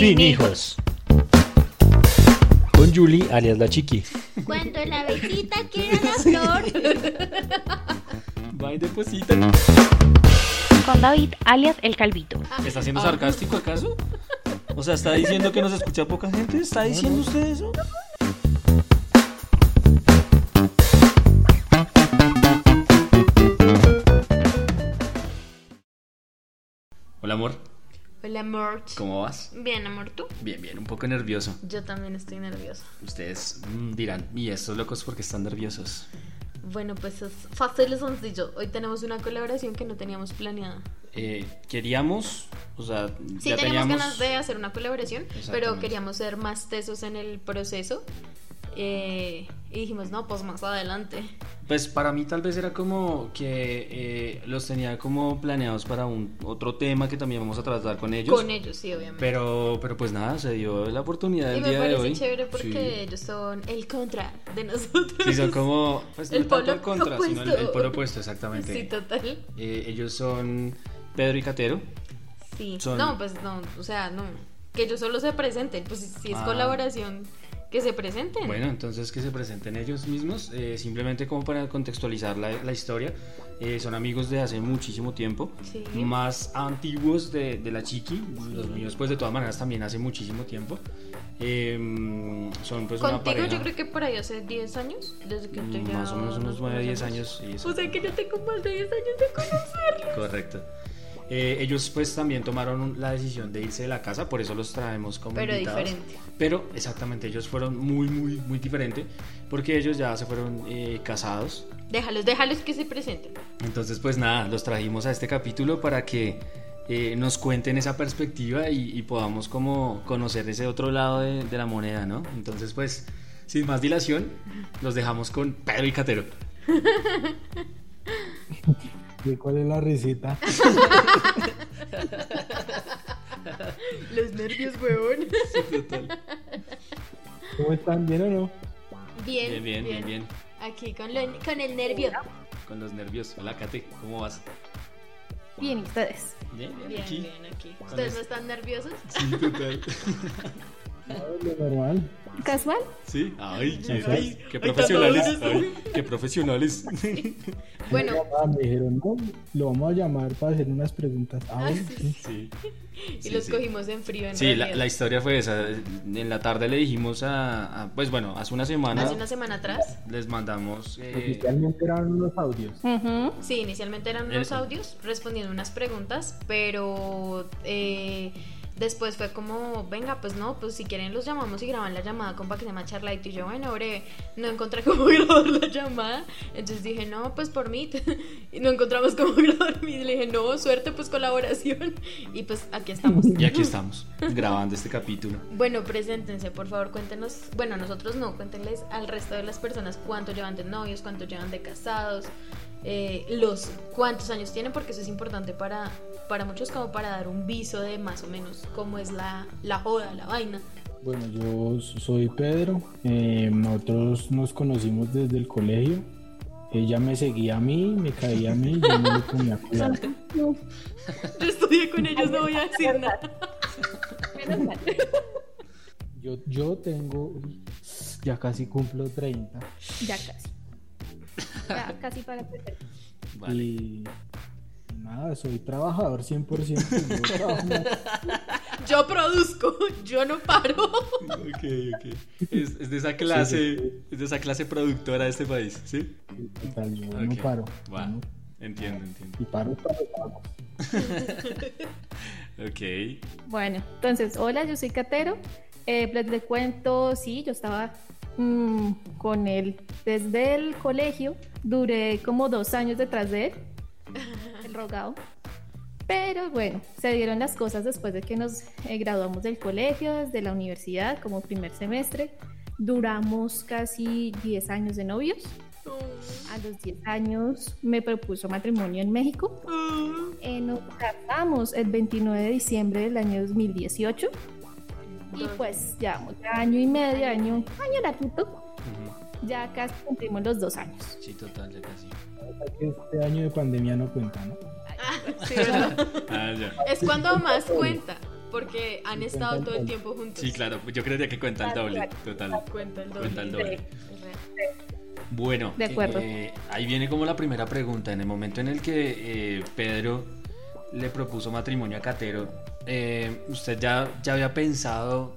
Sin hijos. Con Julie, alias la chiqui. Cuando la abejita quiere la flor. Va y deposita. Con David, alias el Calvito. ¿Está siendo sarcástico acaso? O sea, ¿está diciendo que nos escucha poca gente? ¿Está diciendo usted eso? Hola amor, Hola, amor. ¿cómo vas? Bien, amor, ¿tú? Bien, bien, un poco nervioso. Yo también estoy nerviosa. Ustedes mm, dirán, ¿y estos locos porque están nerviosos? Bueno, pues es fácil y sencillo. Hoy tenemos una colaboración que no teníamos planeada. Eh, queríamos, o sea, Sí, ya teníamos teníamos... ganas de hacer una colaboración, pero queríamos ser más tesos en el proceso. Eh, y dijimos, no, pues más adelante. Pues para mí tal vez era como que eh, los tenía como planeados para un otro tema que también vamos a tratar con ellos. Con ellos, sí, obviamente. Pero, pero pues nada, se dio la oportunidad y del me día de parece hoy. chévere porque Sí. ellos son el contra de nosotros. Sí, son como, pues El no tanto polo el contra, sino el, opuesto. el polo opuesto, exactamente. Sí, total. Eh, ellos son Pedro y Catero. Sí. Son- No, pues no, o sea, no. Que ellos solo se presenten. Pues si, si es Ah. colaboración, que se presenten. Bueno, entonces que se presenten ellos mismos, eh, simplemente como para contextualizar la, la historia. Eh, son amigos de hace muchísimo tiempo, Sí. más antiguos de, de la Chiqui, los míos pues de todas maneras también hace muchísimo tiempo. Eh, son pues una Contigo pareja, yo creo que por ahí hace 10 años, desde que te mm, más o menos unos 9, 10 años. y eso. O sea que yo tengo más de 10 años de conocerlo. Correcto. Eh, ellos pues también tomaron la decisión de irse de la casa, por eso los traemos como Pero invitados. diferente. Pero exactamente, ellos fueron muy, muy, muy diferente, porque ellos ya se fueron eh, casados. Déjalos, déjalos que se presenten. Entonces pues nada, los trajimos a este capítulo para que eh, nos cuenten esa perspectiva y, y podamos como conocer ese otro lado de, de la moneda, ¿no? Entonces pues, sin más dilación, los dejamos con Pedro y Catero. ¿Y cuál es la risita? Los nervios, huevón. ¿Cómo están? ¿Bien o no? Bien, Bien, bien, bien, bien. Aquí con, lo- con el nervio. Con los nervios. Hola, Kate, ¿cómo vas? Bien, ¿y ustedes? Bien, bien, Bien, aquí. bien, aquí. ¿Ustedes no están nerviosos? Sí, total. Lo normal. ¿Casual? Sí, ay, qué, Ay, qué profesionales. ay, qué profesionales. Bueno, Ah, me dijeron, no, lo vamos a llamar para hacer unas preguntas. Ah, bueno, sí. Sí. y Sí, los sí. cogimos en frío en Sí, la, historia fue esa. En la tarde le dijimos a, a- pues bueno, hace una semana Hace una semana atrás. les mandamos. eh, Oficialmente eran unos audios. Ujú. Sí, inicialmente eran unos Eso. audios respondiendo unas preguntas, pero eh, después fue como, venga, pues no, pues si quieren los llamamos y graban la llamada con para que se llama Charlight y yo, bueno, bre, no encontré cómo grabar la llamada, entonces dije, no, pues por mí, y no encontramos cómo grabar. Y le dije, no, suerte, pues colaboración, y pues aquí estamos. y aquí estamos, grabando este capítulo. Bueno, preséntense, por favor, cuéntenos, bueno, nosotros no, cuéntenles al resto de las personas cuánto llevan de novios, cuánto llevan de casados, eh, los cuántos años tienen, porque eso es importante para, para muchos como para dar un viso de más o menos cómo es la, la joda, la vaina. Bueno, yo soy Pedro. eh, nosotros nos conocimos desde el colegio. Ella me seguía a mí, me caía a mí, yo no le ponía cuidado. Yo estudié con ellos, no voy a decir nada. Menos mal. Yo, yo tengo, ya casi cumplo 30 Ya casi. Ya casi para empezar. Vale. y nada, soy trabajador 100%. Yo trabajo Yo produzco, yo no paro. Ok, ok. Es, es de esa clase, es de esa clase productora de este país, ¿sí? total, yo no paro. Va. yo no- Entiendo, entiendo. y paro para pago. Ok. Bueno, entonces, hola, yo soy Catero. Eh, pues les cuento, sí, yo estaba mm, con él desde el colegio. Duré como dos años detrás de él, el rogado. Pero bueno, se dieron las cosas después de que nos eh, graduamos del colegio, desde la universidad, como primer semestre. Duramos casi 10 años de novios. A los 10 años me propuso matrimonio en México. Eh, nos casamos el 29 de diciembre del año 2018 y pues llevamos año y medio, año, año larguito, Ujú. ya casi cumplimos los dos años. Sí, total, ya casi. Este año de pandemia no cuenta, ¿no? Sí, ¿verdad? Ah, ya. Es cuando más cuenta. porque han Sí, estado todo el tiempo juntos. Sí, claro, yo creería que cuenta el doble, total. Cuenta el doble. Cuenta el doble. Bueno, De acuerdo. eh, ahí viene como la primera pregunta. En el momento en el que eh, Pedro le propuso matrimonio a Catero, eh, ¿usted ya, ya había pensado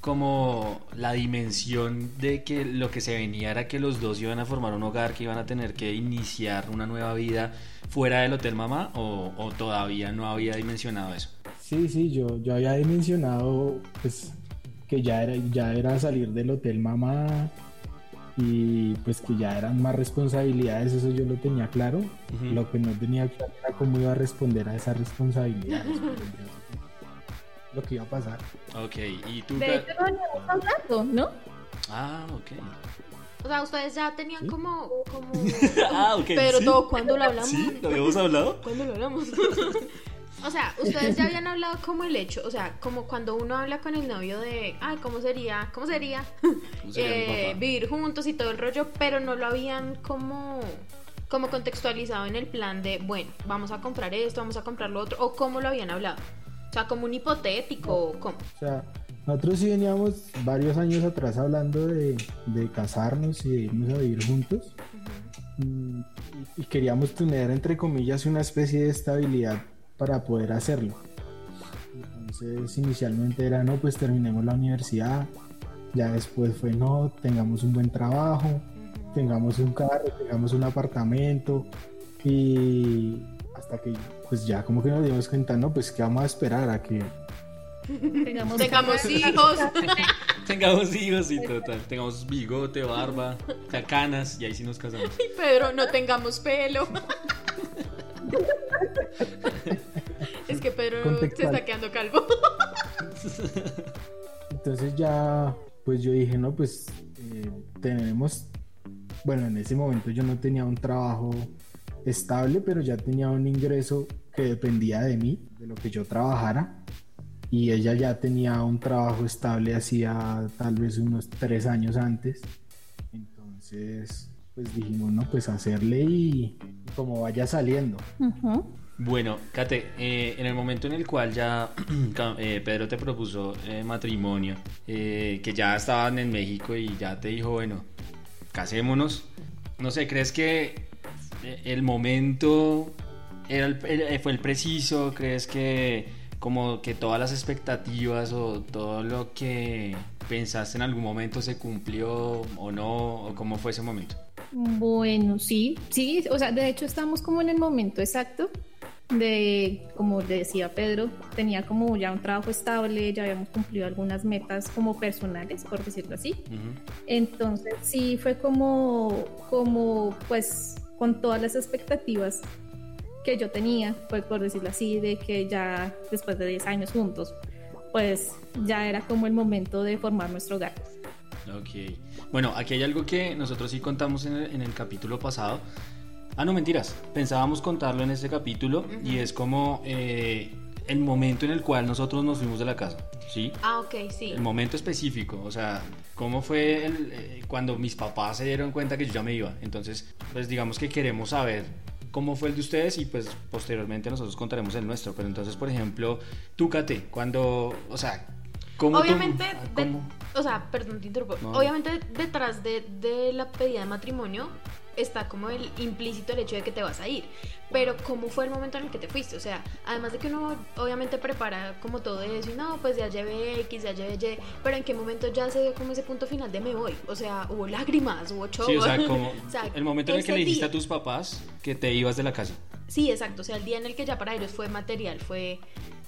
como la dimensión de que lo que se venía era que los dos iban a formar un hogar, que iban a tener que iniciar una nueva vida fuera del Hotel Mamá o, todavía no había dimensionado eso? Sí, sí, yo, yo había dimensionado pues que ya era, ya era salir del hotel mamá y pues que ya eran más responsabilidades, eso yo lo tenía claro. Lo que no tenía claro era cómo iba a responder a esas responsabilidades. lo que iba a pasar. Ok, y tú... De hecho, hablando, ¿no? Ah, ok. O sea, ustedes ya tenían ¿Sí? como, como... Ah, ok. Pero sí. todo, ¿cuándo lo hablamos? ¿Sí? ¿Lo habíamos hablado? ¿Cuándo lo hablamos? o sea, ustedes ya habían hablado como el hecho, o sea, como cuando uno habla con el novio de, ay, ¿cómo sería? ¿Cómo sería? ¿Cómo sería mi Eh, vivir juntos y todo el rollo, pero no lo habían como como contextualizado en el plan de, bueno, vamos a comprar esto, vamos a comprar lo otro, o cómo lo habían hablado. O sea, como un hipotético, o cómo. O sea, nosotros sí veníamos varios años atrás hablando de, de casarnos y de irnos a vivir juntos. Mm, y, y queríamos tener, entre comillas, una especie de estabilidad para poder hacerlo. Entonces, inicialmente era, no, pues terminemos la universidad. Ya después fue, no, tengamos un buen trabajo, tengamos un carro, tengamos un apartamento. Y hasta que, pues ya como que nos dimos cuenta, no, pues que vamos a esperar a que Tengamos, Tengamos hijos. Tengamos hijos y total. Tengamos bigote, barba, ca- canas y ahí sí nos casamos. Y Pedro, no tengamos pelo. es que Pedro se está quedando calvo. Entonces ya, pues yo dije, no, pues eh, tenemos, bueno, en ese momento yo no tenía un trabajo estable, pero ya tenía un ingreso que dependía de mí, de lo que yo trabajara. Y ella ya tenía un trabajo estable hacía tal vez unos tres años antes. Entonces, pues dijimos, no, pues hacerle y, y como vaya saliendo. Bueno, Kate, eh, en el momento en el cual ya eh, Pedro te propuso eh, matrimonio, eh, que ya estaban en México y ya te dijo, bueno, casémonos. No sé, ¿crees que eh, el momento era el- el- fue el preciso? ¿Crees que como que todas las expectativas o todo lo que pensaste en algún momento se cumplió o no? ¿O cómo fue ese momento? Bueno, sí, sí, o sea, de hecho estamos como en el momento exacto de, como le decía Pedro, tenía como ya un trabajo estable, ya habíamos cumplido algunas metas como personales, por decirlo así. Entonces sí fue como, como pues con todas las expectativas que yo tenía, pues por decirlo así, de que ya después de 10 años juntos, pues ya era como el momento de formar nuestro hogar. Ok. Bueno, aquí hay algo que nosotros sí contamos en el, en el capítulo pasado. Ah, no, mentiras. Pensábamos contarlo en este capítulo y es como eh, el momento en el cual nosotros nos fuimos de la casa. ¿Sí? Ah, ok, sí. El momento específico, o sea, cómo fue el, eh, cuando mis papás se dieron cuenta que yo ya me iba. Entonces, pues digamos que queremos saber cómo fue el de ustedes y pues posteriormente nosotros contaremos el nuestro. Pero entonces, por ejemplo, tú, Kate, cuando, o sea, ¿cómo Obviamente, ah, de- cómo? o sea, perdón, te interrumpo. No. Obviamente, detrás de, de la pedida de matrimonio está como el implícito el hecho de que te vas a ir. Pero, ¿cómo fue el momento en el que te fuiste? O sea, además de que uno obviamente prepara como todo eso y no, pues ya llevé X, ya llevé Y, pero ¿en qué momento ya se dio como ese punto final de me voy? O sea, hubo lágrimas, hubo show. Sí, o sea, como O sea, el momento en el que le dijiste día- a tus papás que te ibas de la casa. Sí, exacto. O sea, el día en el que ya para ellos fue material, fue,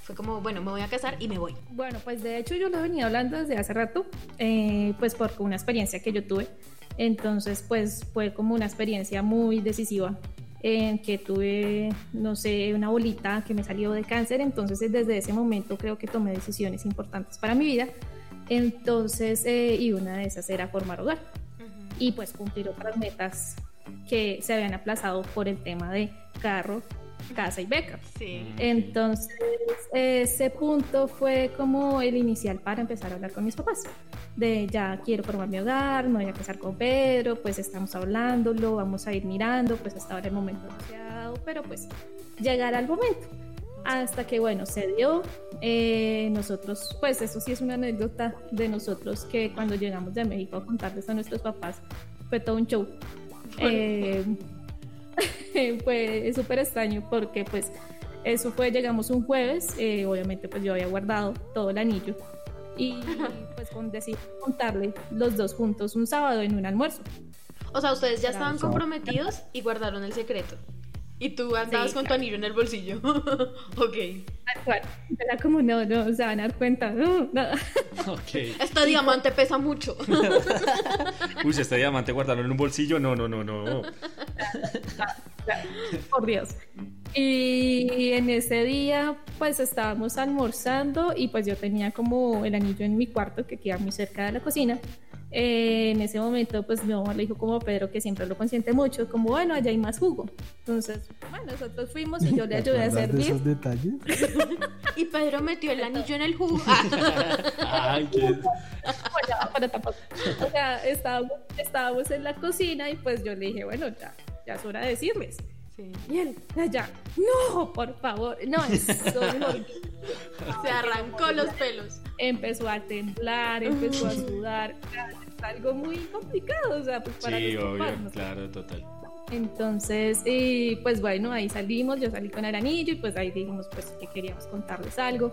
fue como, bueno, me voy a casar y me voy. Bueno, pues de hecho yo lo venía hablando desde hace rato, eh, pues por una experiencia que yo tuve. Entonces, pues fue como una experiencia muy decisiva en que tuve, no sé, una bolita que me salió de cáncer. Entonces, desde ese momento creo que tomé decisiones importantes para mi vida. Entonces, eh, y una de esas era formar hogar y pues cumplir otras metas que se habían aplazado por el tema de carro, casa y beca. Sí. Mm. Entonces, ese punto fue como el inicial para empezar a hablar con mis papás. De ya quiero formar mi hogar, me voy a casar con Pedro, pues estamos hablándolo, vamos a ir mirando, pues hasta ahora el momento no se ha dado, pero pues llegará el momento. Hasta que, bueno, se dio. Eh, nosotros, pues eso sí es una anécdota de nosotros que cuando llegamos de México a contarles a nuestros papás, fue todo un show. Eh, fue súper extraño porque pues eso fue, llegamos un jueves, eh, obviamente pues yo había guardado todo el anillo y pues con, decidí contarle los dos juntos un sábado en un almuerzo. O sea, ustedes ya estaban comprometidos y guardaron el secreto. Y tú andabas Sí, con tu anillo en el bolsillo. ok. Tal cual. Era como, no, no, se van a dar cuenta. No. Este diamante pesa mucho. Uy, este diamante guardarlo en un bolsillo, no, no, no, no. Por Dios. Y en ese día, pues estábamos almorzando y pues yo tenía como el anillo en mi cuarto que queda muy cerca de la cocina. Eh, en ese momento, pues mi mamá le dijo como a Pedro que siempre lo consiente mucho, como bueno, allá hay más jugo. Entonces, bueno, nosotros fuimos y yo le ¿Te ayudé a acuerdas de servir. esos detalles? y Pedro metió el anillo en el jugo. Ay, qué... Bueno, pero tampoco. O sea, estábamos, estábamos en la cocina y pues yo le dije, bueno, ya, ya es hora de decirles. Sí. Y él, allá, no, por favor, no, eso Se arrancó los pelos. empezó a temblar, empezó a sudar, es algo muy complicado, o sea, pues para Sí, obvio, claro, total. Entonces, y pues bueno, ahí salimos, yo salí con el anillo y pues ahí dijimos pues que queríamos contarles algo.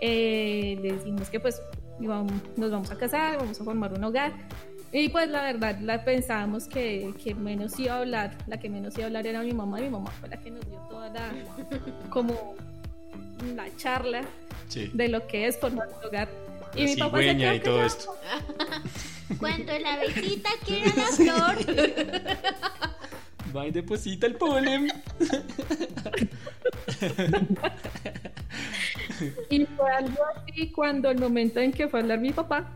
Eh, le dijimos que pues íbamos- nos vamos a casar, vamos a formar un hogar. Y pues la verdad, la pensábamos que, que menos iba a hablar, la que menos iba a hablar era mi mamá, y mi mamá fue la que nos dio toda la, como la charla Sí. de lo que es formar un hogar. Y La mi papá se quedó y todo esto. Cuando la abejita quiere la flor. Va y deposita el polen. Y fue algo así cuando el momento en que fue a hablar mi papá,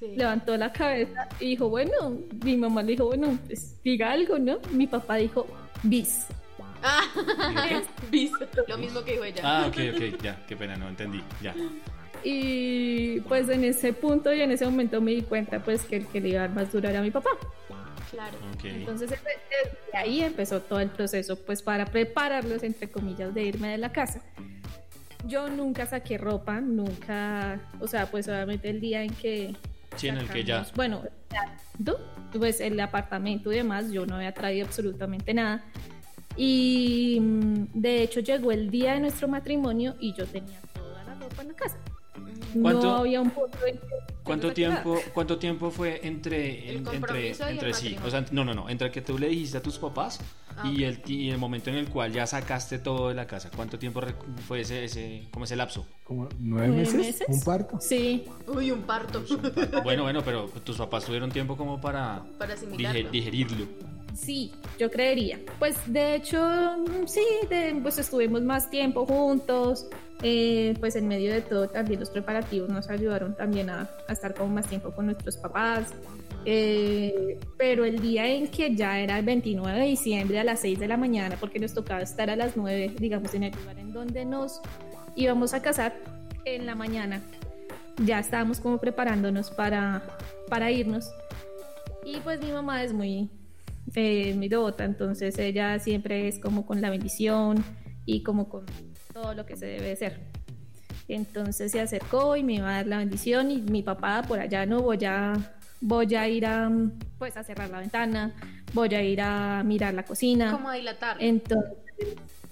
Sí. levantó la cabeza y dijo, bueno, mi mamá le dijo, bueno, pues diga algo, ¿no? Mi papá dijo, bis. Ah, bis. Lo mismo que dijo ella. Ah, ok, ok, ya, qué pena, no entendí, ya. Y pues en ese punto y en ese momento me di cuenta pues que el que le iba a dar más duro era mi papá. Claro. Entonces desde desde ahí empezó todo el proceso pues para prepararlos entre comillas de irme de la casa. Yo nunca saqué ropa, nunca, o sea, pues obviamente el día en que Sí, en el que ya. Bueno, pues el apartamento y demás, yo no había traído absolutamente nada. Y mm, de hecho llegó el día de nuestro matrimonio y yo tenía toda la ropa en la casa. ¿Cuánto- No había un punto en que ¿Cuánto tiempo, ¿Cuánto tiempo fue entre, El en- entre, el entre sí? matrimonio. O sea, no, no, no, entre que tú le dijiste a tus papás Ah, y, ok. el, y el momento en el cual ya sacaste todo de la casa. ¿Cuánto tiempo fue ese, ese, como ese lapso? ¿Como nueve, ¿Nueve meses? meses? ¿Un parto? Sí, Uy, un parto. Bueno, bueno, pero tus papás tuvieron tiempo como para Para asimilarlo. digerirlo. sí, yo creería. Pues de hecho, sí, de- pues estuvimos más tiempo juntos. Eh, pues en medio de todo también los preparativos nos ayudaron también a, a estar como más tiempo con nuestros papás. eh, pero el día en que ya era el 29 de diciembre a las 6 de la mañana, porque nos tocaba estar a las 9, digamos, en el lugar en donde nos íbamos a casar, en la mañana ya estábamos como preparándonos para, para irnos. Y pues mi mamá es muy, eh, muy devota, entonces ella siempre es como con la bendición y como con todo lo que se debe hacer. Entonces se acercó y me iba a dar la bendición y mi papá por allá no voy a voy a ir a pues a cerrar la ventana, voy a ir a mirar la cocina. Como a dilatar. Entonces,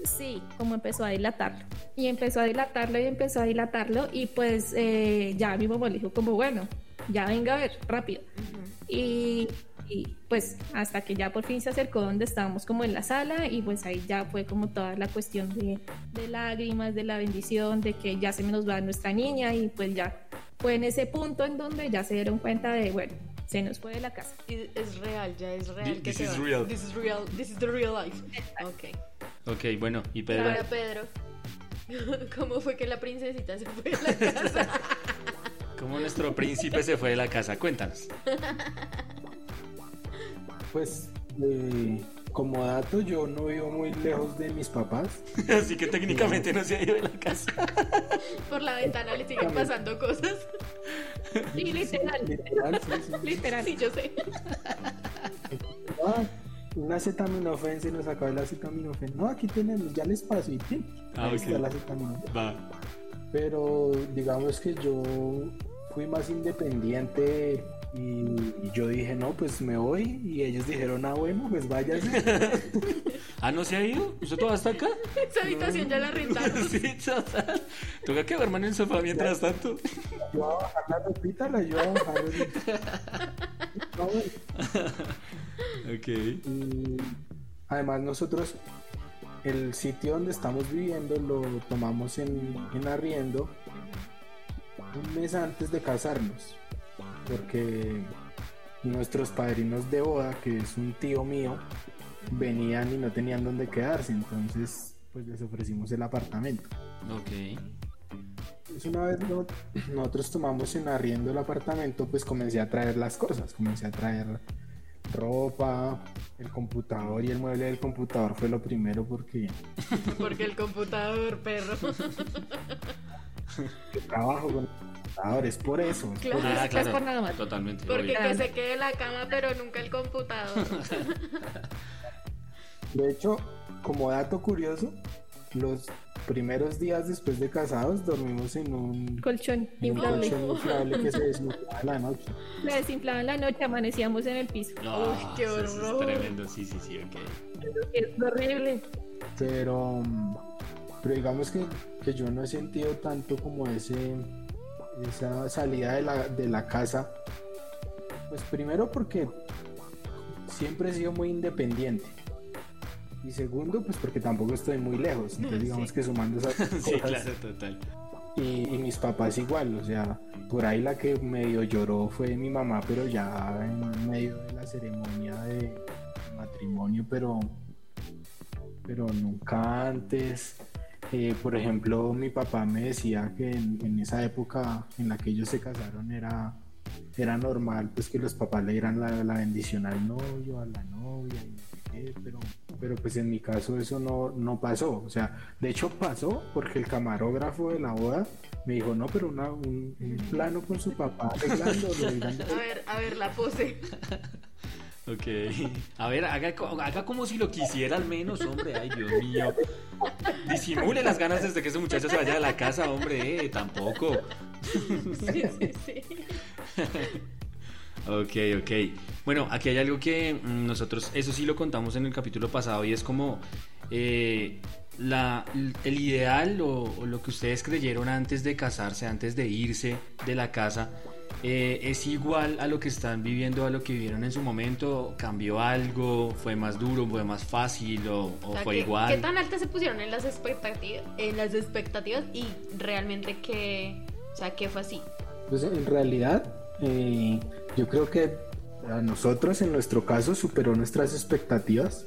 sí, como empezó a dilatarlo. Y empezó a dilatarlo y empezó a dilatarlo y pues eh, ya mi mamá le dijo como, bueno, ya venga a ver, rápido. Y, y, pues hasta que ya por fin se acercó donde estábamos como en la sala y pues ahí ya fue como toda la cuestión de, de lágrimas, de la bendición, de que ya se nos va nuestra niña y pues ya fue en ese punto en donde ya se dieron cuenta de, bueno, se nos fue de la casa. Es real, ya es real. This is va. real. This is real. This is the real life. Ok. Ok, bueno, y Pedro. Ahora, Pedro. ¿Cómo fue que la princesita se fue de la casa? ¿Cómo nuestro príncipe se fue de la casa? Cuéntanos. Pues, eh, como dato, yo no vivo muy lejos de mis papás. Así que técnicamente no se ha ido de la casa. Por la ventana le siguen pasando cosas. Y literal, Literal, sí, sí. literal. Sí, yo sé. Ah, un acetaminofén, se nos acaba el acetaminofén. No, aquí tenemos, ya les paso y. Ah, ahí ok. está acetaminofén. Va. Pero digamos que yo fui más independiente y, y yo dije, no, pues me voy. Y ellos dijeron, ah, bueno, pues váyase. Ah, ¿no se ha ido? ¿Usted todavía está acá? Esa habitación ya la rentaron. sí, total. Toca que duerman en el sofá mientras tanto. yo a bajar la ropita, la yo a bajar. No, bueno. Ok. Y además nosotros el sitio donde estamos viviendo lo tomamos en, en arriendo un mes antes de casarnos. Porque nuestros padrinos de boda, que es un tío mío, venían y no tenían dónde quedarse. Entonces pues les ofrecimos el apartamento. Ok. Pues una vez no- nosotros tomamos en arriendo el apartamento, pues comencé a traer las cosas, comencé a traer ropa, el computador y el mueble del computador fue lo primero porque Porque el computador, perro. trabajo con computadores, por eso. es por Claro. Ah, no es claro. por nada más. Totalmente. Porque obvio. que se quede la cama, pero nunca el computador. De hecho, como dato curioso, los primeros días después de casados dormimos en un, Colchón en un inflable. colchón inflable que se desinflaba en la noche. Le desinflaban la noche, amanecíamos en el piso. No, Uy, qué eso es horror. tremendo, sí, sí, sí, ok. Es horrible. Pero, pero digamos que, que yo no he sentido tanto como ese esa salida de la, de la casa. Pues primero porque siempre he sido muy independiente. Y segundo, pues porque tampoco estoy muy lejos. Entonces digamos Sí. que sumando esas cosas. Sí, claro, total. Y, y mis papás igual, o sea, por ahí la que medio lloró fue mi mamá, pero ya en medio de la ceremonia de matrimonio, pero, pero nunca antes. Eh, por ejemplo, mi papá me decía que en, en esa época en la que ellos se casaron era, era normal pues que los papás le dieran la, la bendición al novio, a la novia, y no sé qué, pero, pero pues en mi caso eso no, no pasó. O sea, de hecho pasó porque el camarógrafo de la boda me dijo, no, pero una- un, un plano con su papá arreglándolo. A ver, a ver, la pose. Ok. A ver, haga, haga como si lo quisiera al menos, hombre. Ay, Dios mío. Disimule las ganas desde que ese muchacho se vaya de la casa, hombre. eh, tampoco. Sí, sí, sí. Ok, ok. Bueno, aquí hay algo que mm, nosotros, eso sí lo contamos en el capítulo pasado y es como eh, la, el ideal o, o lo que ustedes creyeron antes de casarse, antes de irse de la casa, eh, es igual a lo que están viviendo, a lo que vivieron en su momento. ¿Cambió algo? ¿Fue más duro? ¿Fue más fácil? ¿O, o O sea, fue ¿qué, igual? ¿Qué tan altas se pusieron en las expectativas? En las expectativas y realmente que, o sea, ¿qué fue así? Pues en realidad, eh, yo creo que a nosotros en nuestro caso superó nuestras expectativas.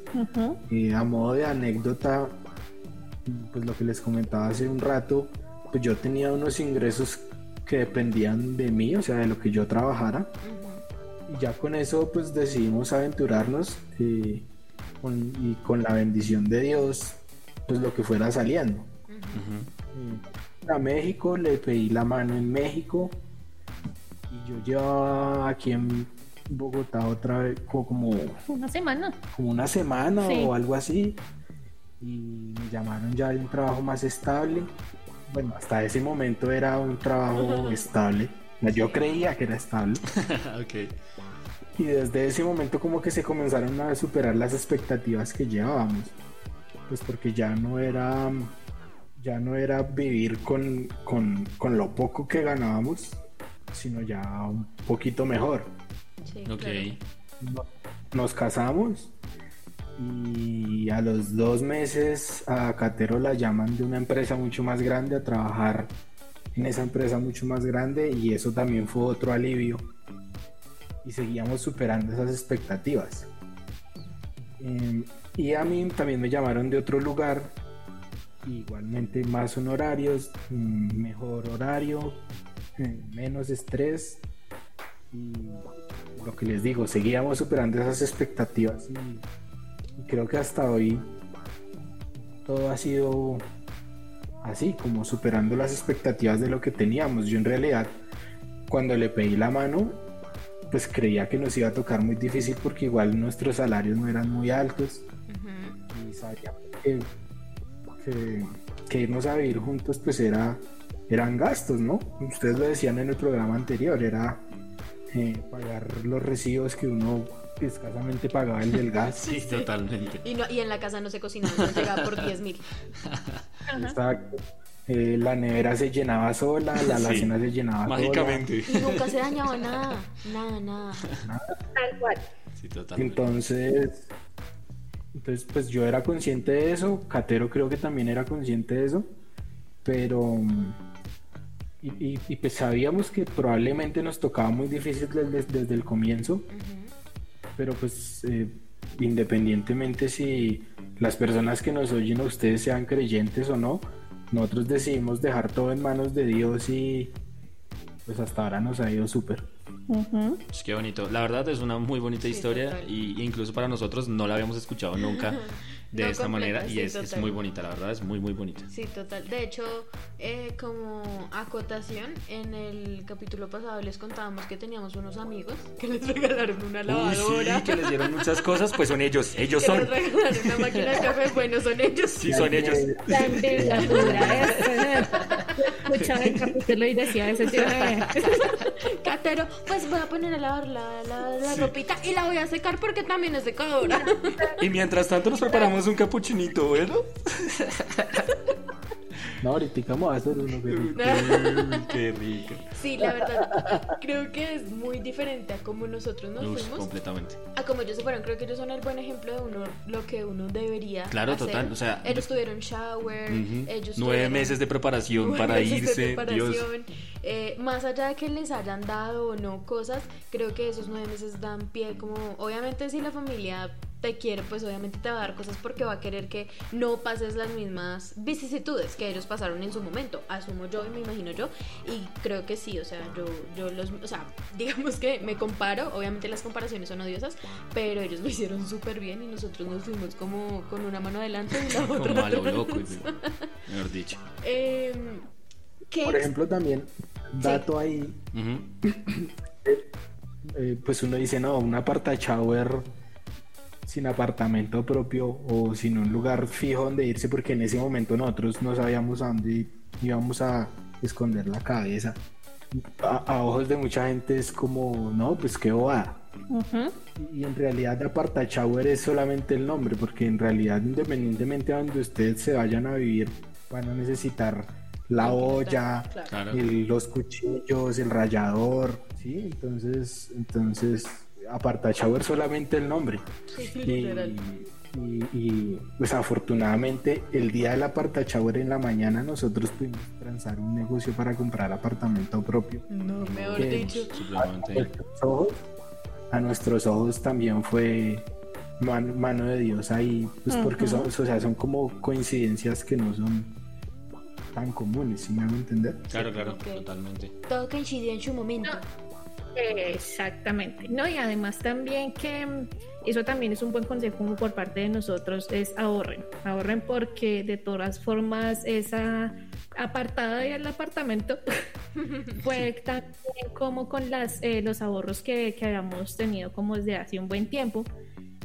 Eh, a modo de anécdota, pues lo que les comentaba hace un rato, pues yo tenía unos ingresos que dependían de mí, o sea, de lo que yo trabajara. Y ya con eso, pues decidimos aventurarnos con- y con la bendición de Dios, pues lo que fuera saliendo. A México le pedí la mano en México y yo llevaba aquí en Bogotá otra vez co- como Una semana. como una semana Sí. o algo así y me llamaron ya de un trabajo más estable. Bueno, hasta ese momento era un trabajo estable. Yo creía que era estable ok. y desde ese momento como que se comenzaron a superar las expectativas que llevábamos. Pues porque ya no era ya no era vivir con, con, con lo poco que ganábamos, sino ya un poquito mejor. Sí, Ok. claro. No- nos casamos y a los dos meses a Catero la llaman de una empresa mucho más grande a trabajar en esa empresa mucho más grande y eso también fue otro alivio y seguíamos superando esas expectativas. Em, y a mí también me llamaron de otro lugar, igualmente más honorarios, mm, mejor horario, eh, menos estrés y lo que les digo, seguíamos superando esas expectativas creo que hasta hoy todo ha sido así, como superando las expectativas de lo que teníamos. Yo en realidad, cuando le pedí la mano, pues creía que nos iba a tocar muy difícil porque igual nuestros salarios no eran muy altos y sabíamos que, que, que irnos a vivir juntos pues era eran gastos, ¿no? Ustedes lo decían en el programa anterior, era eh, pagar los recibos que uno escasamente pagaba el del gas. Sí, totalmente. Y, no, y en la casa no se cocinaba, nos llegaba por 10 mil. Exacto. Eh, la nevera se llenaba sola, la Sí. alacena se llenaba Mágicamente. Y nunca se dañaba nada, nada, nada. Tal cual. Sí, sola. totalmente. Entonces, entonces, pues yo era consciente de eso, Catero creo que también era consciente de eso, pero... Y, y- y, pues sabíamos que probablemente nos tocaba muy difícil desde, desde el comienzo, Ujú. Pero pues eh, independientemente si las personas que nos oyen a ustedes sean creyentes o no, nosotros decidimos dejar todo en manos de Dios y pues hasta ahora nos ha ido súper. Pues qué bonito. La verdad es una muy bonita Sí, historia y y incluso para nosotros no la habíamos escuchado nunca de No esta completa, manera y sí, es, es muy bonita, la verdad es muy muy bonita. Sí, total. De hecho, eh, como acotación, en el capítulo pasado les contábamos que teníamos unos amigos que les regalaron una Uy, lavadora. sí, que les dieron muchas cosas, pues son ellos, ellos que son. les regalaron una máquina de café. Bueno, son ellos. Sí, son ellos. ¿eh? Escuchaba el capítulo y decía eso. Catero, pues voy a poner a lavar la, la, la ropita y la voy a secar porque también es secadora. Y mientras tanto nos preparamos un capuchinito, ¿bueno? No, ahorita vamos a hacer uno. Uy, qué rico. Sí, la verdad, creo que es muy diferente a como nosotros nos Uy, fuimos. completamente. A como ellos se fueron, creo que ellos son el buen ejemplo de uno, lo que uno debería Claro, hacer. total, o sea- Ellos tuvieron shower, Ujú. ellos Nueve tuvieron meses de preparación nueve para meses de irse, Dios. preparación. Eh, más allá de que les hayan dado o no cosas, creo que esos nueve meses dan pie como, obviamente si la familia te quiere, pues obviamente te va a dar cosas porque va a querer que no pases las mismas vicisitudes que ellos pasaron en su momento, asumo yo y me imagino yo, y creo que sí, o sea, yo, yo los, o sea, digamos que me comparo, obviamente las comparaciones son odiosas, pero ellos lo hicieron súper bien y nosotros nos fuimos como con una mano adelante y la otra Como a lo atrás. loco, mejor dicho. Em, ¿qué Por ejemplo, también, dato ahí, eh, pues uno dice, no, un aparta shower sin apartamento propio o sin un lugar fijo donde irse, porque en ese momento nosotros no sabíamos a dónde íbamos a esconder la cabeza. A, a ojos de mucha gente es como, no, pues qué bobada. Y en realidad aparta shower es solamente el nombre, porque en realidad independientemente a donde ustedes se vayan a vivir, van a necesitar la olla, Claro. Claro. el- los cuchillos, el rallador, ¿sí? Entonces, entonces aparta shower solamente el nombre. Sí, Y, literal. y- y, pues afortunadamente el día del aparta shower en la mañana nosotros pudimos transar un negocio para comprar apartamento propio. No, mejor que- dicho. A nuestros ojos, a nuestros ojos también fue man- mano de Dios ahí, pues porque son, o sea, son como coincidencias que no son tan comunes, ¿sí me hago entender? Claro, claro, totalmente. Todo coincidió en su momento. Exactamente. No, y además también que mm, eso también es un buen consejo por parte de nosotros, es ahorren. Ahorren porque de todas formas esa apartada del apartamento fue tan bien como con las, eh, los ahorros que, que habíamos tenido como desde hace un buen tiempo.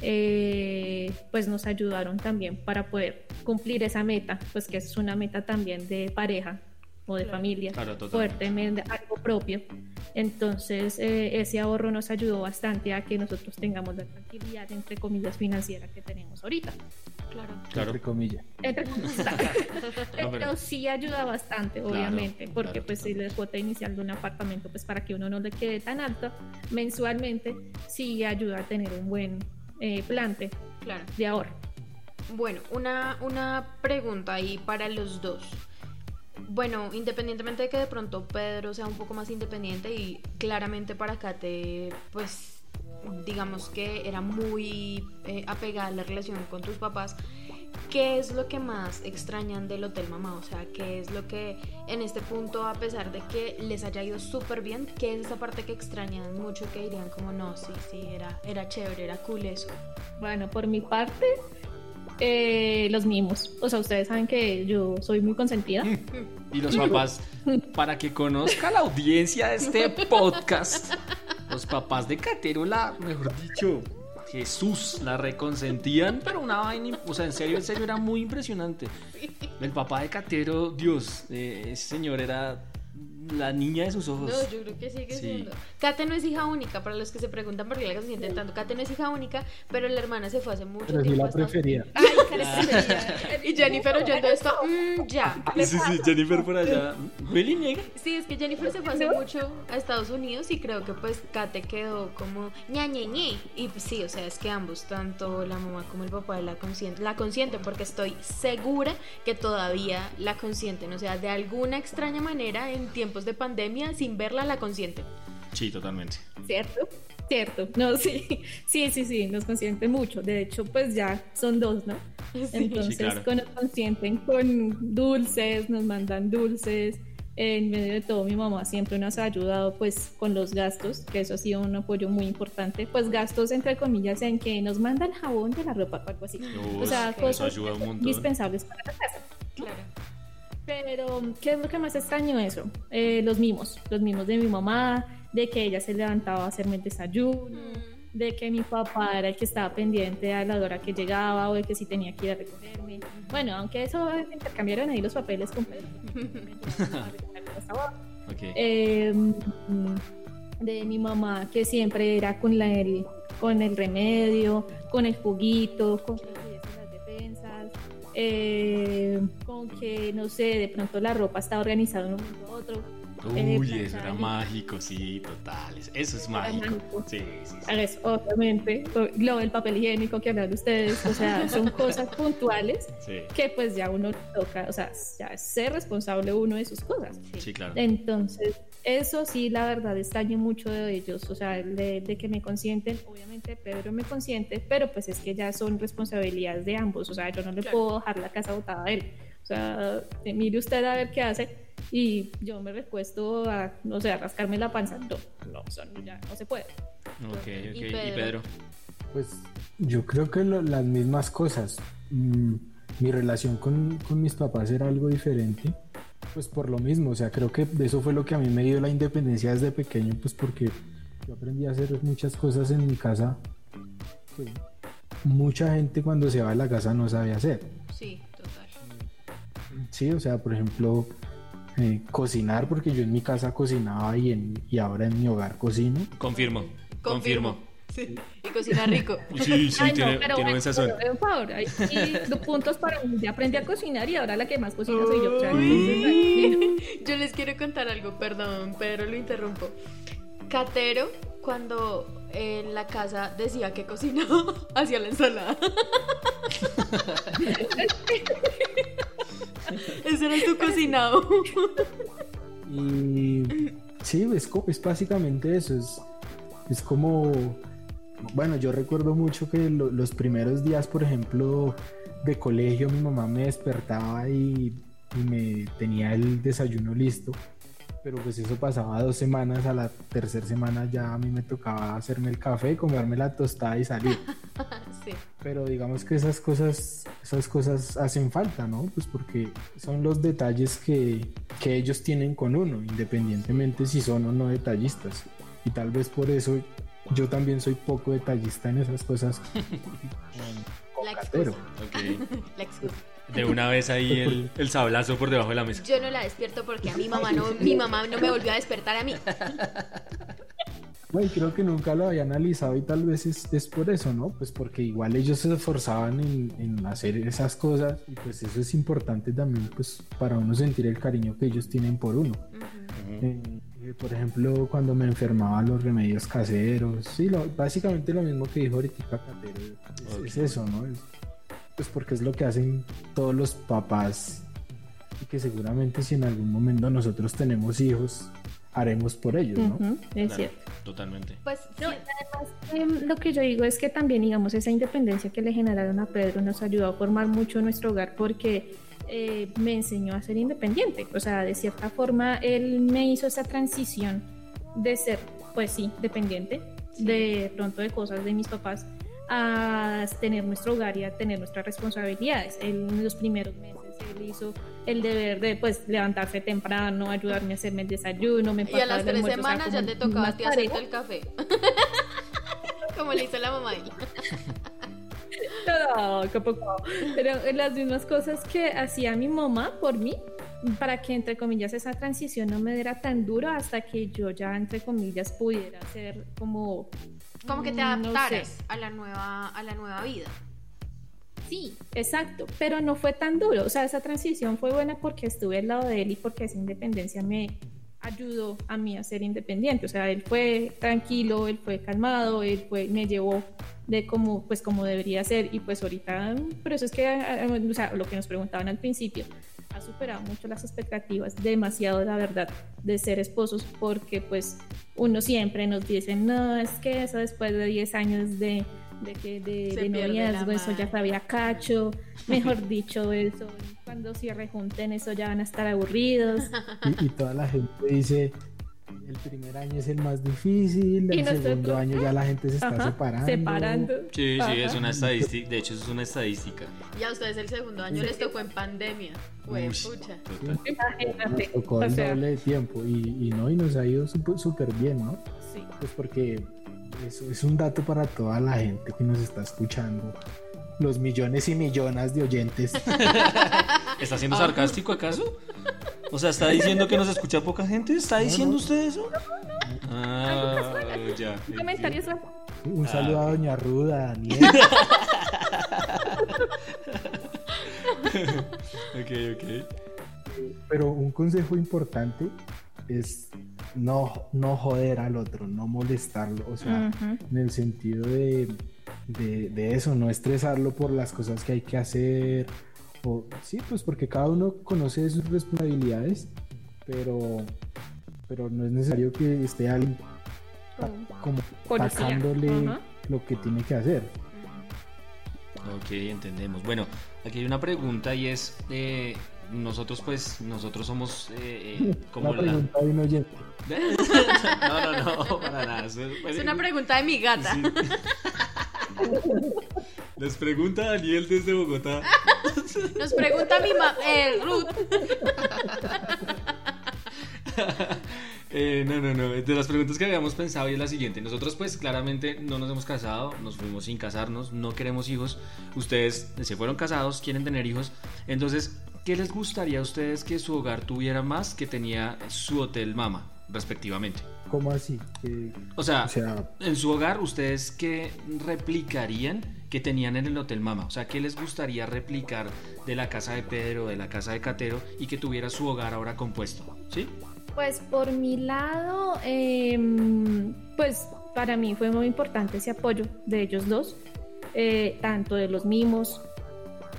eh, pues nos ayudaron también para poder cumplir esa meta, pues que es una meta también de pareja o de Claro. familia, Claro, tener algo propio. Entonces, eh, ese ahorro nos ayudó bastante a que nosotros tengamos la tranquilidad, entre comillas, financiera que tenemos ahorita. Claro. Claro. Entre comillas. Entre comillas. No, pero pero- sí ayuda bastante, Claro, obviamente, porque claro, pues si la cuota inicial de un apartamento, pues para que uno no le quede tan alta mensualmente, sí ayuda a tener un buen eh, plante Claro. de ahorro. Bueno, una, una pregunta ahí para los dos. Bueno, independientemente de que de pronto Pedro sea un poco más independiente y claramente para Kate, pues digamos que era muy eh, apegada a la relación con tus papás, ¿qué es lo que más extrañan del Hotel Mamá? O sea, ¿qué es lo que en este punto, a pesar de que les haya ido súper bien, qué es esa parte que extrañan mucho que dirían como no, sí, sí, era, era chévere, era cool eso? Bueno, por mi parte, eh, los mimos. O sea, ustedes saben que yo soy muy consentida. Y los papás, para que conozca la audiencia de este podcast. Los papás de Catero, la, mejor dicho, Jesús, la reconsentían, pero una vaina, o sea, en serio, en serio, era muy impresionante. El papá de Catero, Dios, eh, ese señor era la niña de sus ojos. No, yo creo que sigue Sí. siendo. Kate no es hija única, para los que se preguntan por qué la consienten tanto. Kate no es hija única, pero la hermana se fue hace mucho Pero tiempo. la prefería. Ay, la prefería. Y Jennifer oyendo esto, mm, ya. Sí, sí, Jennifer por allá. ¿Really, niega? Sí, es que Jennifer se fue hace mucho a Estados Unidos y creo que pues Kate quedó como ña ñe ñe. Y pues, sí, o sea, es que ambos, tanto la mamá como el papá la consienten, la consienten porque estoy segura que todavía la consienten. O sea, de alguna extraña manera en tiempos de pandemia, sin verla, la consienten. Sí, totalmente. ¿Cierto? Cierto. No, sí. Sí, sí, sí, nos consienten mucho. De hecho, pues ya son dos, ¿no? Entonces, Sí, claro. con- nos consienten con dulces, nos mandan dulces. En medio de todo, mi mamá siempre nos ha ayudado pues con los gastos, que eso ha sido un apoyo muy importante. Pues gastos entre comillas en que nos mandan jabón de la ropa o algo así. o sea, eso cosas ayuda un montón. indispensables para la casa. Claro. Pero, ¿qué es lo que más extraño eso? Eh, los mimos, los mimos de mi mamá, de que ella se levantaba a hacerme el desayuno, de que mi papá era el que estaba pendiente a la hora que llegaba o de que si tenía que ir a recogerme. Bueno, aunque eso intercambiaron ahí los papeles con Pedro. Eh, mm, de mi mamá que siempre era con la- el, con el remedio, con el juguito, con eh, con que no sé, de pronto la ropa estaba organizada en un a otro. Uy, eso era mágico, sí, total. Eso es mágico. Sí, sí, sí. Obviamente, lo del papel higiénico que hablan ustedes, o sea, son cosas puntuales que pues ya uno toca, o sea, ya es ser responsable uno de sus cosas. sí, claro. Entonces, eso sí, la verdad, extraño mucho de ellos, o sea, de, de que me consienten, obviamente Pedro me consiente, pero pues es que ya son responsabilidades de ambos, o sea, yo no le Claro. puedo dejar la casa botada a él. O sea, mire usted a ver qué hace y yo me recuesto a, no sé, a rascarme la panza. No, no, o sea, no, ya no se puede. Ok, ok. ¿Y ¿Y Pedro? Pedro? Pues yo creo que lo- las mismas cosas. Mm, mi relación con, con mis papás era algo diferente, pues por lo mismo, o sea, creo que eso fue lo que a mí me dio la independencia desde pequeño, pues porque yo aprendí a hacer muchas cosas en mi casa que mucha gente cuando se va de la casa no sabe hacer. Sí. Sí, o sea, por ejemplo, eh, cocinar, porque yo en mi casa cocinaba y, en, y ahora en mi hogar cocino. Confirmo. Confirmo. Sí. Y cocina rico. Sí, sí, Ay, no, tiene, pero tiene bueno, buen sazón. pero, por favor, los puntos para mí. Ya aprendí a cocinar y ahora la que más cocina soy yo. entonces. Yo les quiero contar algo, perdón, pero lo interrumpo. Catero, cuando en la casa decía que cocinaba, hacía la ensalada. Ese era tu cocinado. Y sí, es, es básicamente eso. Es, es como, bueno, yo recuerdo mucho que lo- los primeros días, por ejemplo, de colegio, mi mamá me despertaba y, y me tenía el desayuno listo. Pero pues eso pasaba dos semanas, a la tercera semana ya a mí me tocaba hacerme el café, comerme la tostada y salir. Sí, Pero digamos que esas cosas, esas cosas hacen falta, ¿no? Pues porque son los detalles que, que ellos tienen con uno, independientemente si son o no detallistas. Y tal vez por eso yo también soy poco detallista en esas cosas. la excusa. Ok. La excusa. De una vez ahí el, el sablazo por debajo de la mesa. Yo no la despierto porque a mi mamá no, mi mamá no me volvió a despertar a mí. Bueno, creo que nunca lo había analizado y tal vez es, es por eso, ¿no? Pues porque igual ellos se esforzaban en, en hacer esas cosas y pues eso es importante también pues para uno sentir el cariño que ellos tienen por uno. Eh, eh, por ejemplo, cuando me enfermaba los remedios caseros, sí, lo- básicamente lo mismo que dijo ahorita Catero, es, eso, ¿no? Es- pues porque es lo que hacen todos los papás y que seguramente si en algún momento nosotros tenemos hijos, haremos por ellos, ¿no? es Claro, cierto. Totalmente. Pues No, sí, además, em, lo que yo digo es que también, digamos, esa independencia que le generaron a Pedro nos ayudó a formar mucho nuestro hogar porque eh, me enseñó a ser independiente. O sea, de cierta forma, él me hizo esa transición de ser, pues sí, dependiente de pronto de cosas de mis papás a tener nuestro hogar y a tener nuestras responsabilidades. Él, en los primeros meses él hizo el deber de pues levantarse temprano, ayudarme a hacerme el desayuno, me Y a las tres semanas ya te tocaba a ti parejo. el café. Como le hizo la mamá. de él. No, qué poco. Pero las mismas cosas que hacía mi mamá por mí, para que entre comillas esa transición no me diera tan duro hasta que yo ya entre comillas pudiera ser como Como que te mm, no sé. adaptaras a la nueva a la nueva vida. Sí, exacto, pero no fue tan duro. O sea, esa transición fue buena porque estuve al lado de él y porque esa independencia me ayudó a mí a ser independiente. O sea, él fue tranquilo, él fue calmado, él fue, me llevó de como, pues como debería ser. Y pues ahorita, pero eso es que, o sea, lo que nos preguntaban al principio, ha superado mucho las expectativas, demasiado la verdad, de ser esposos, porque pues uno siempre nos dice, no, es que eso después de 10 años de, de, que, de, noviazgo, eso ya sabía cacho, mejor dicho, eso, cuando se rejunten eso ya van a estar aburridos. Y, y toda la gente dice, el primer año es el más difícil, el segundo año ya la gente se está Ajá, separando. separando. Sí, sí, es una estadística. De hecho, es una estadística. Y a ustedes el segundo año les tocó en pandemia. Uy, pucha. total. Imagínate. Nos tocó el doble de tiempo y, y no, y nos ha ido súper súper bien, ¿no? sí. Pues porque eso es un dato para toda la gente que nos está escuchando. Los millones y millones de oyentes. ¿Está siendo sarcástico acaso? O sea, ¿está diciendo que nos escucha poca gente? ¿Está diciendo usted eso? Ah, ya. Comentarios. Un saludo a Doña Ruda, Daniel. Ok, ok. Pero un consejo importante es no, no joder al otro, no molestarlo. O sea, en el sentido de, de, de eso, no estresarlo por las cosas que hay que hacer. O, sí, pues porque cada uno conoce sus responsabilidades, pero, pero no es necesario que esté alguien ta- como sacándole lo que tiene que hacer. Ok, entendemos. Bueno, aquí hay una pregunta y es, eh, nosotros pues, nosotros somos eh, eh, como Una la... pregunta de un oyente. No, no, no, para nada. Eso Es una pregunta de mi gata. Sí. Les pregunta Daniel desde Bogotá. Nos pregunta mi mamá, eh, Ruth. Eh, no, no, no. De las preguntas que habíamos pensado y es la siguiente. Nosotros pues claramente no nos hemos casado, nos fuimos sin casarnos, no queremos hijos. Ustedes se fueron casados, quieren tener hijos. Entonces, ¿qué les gustaría a ustedes que su hogar tuviera más que tenía su hotel mama, respectivamente? ¿Cómo así? Que- O sea, o sea, en su hogar, ¿ustedes qué replicarían que tenían en el Hotel Mama? O sea, ¿qué les gustaría replicar de la casa de Pedro, de la casa de Catero y que tuviera su hogar ahora compuesto? ¿Sí? Pues por mi lado, em, pues para mí fue muy importante ese apoyo de ellos dos, eh, tanto de los mimos,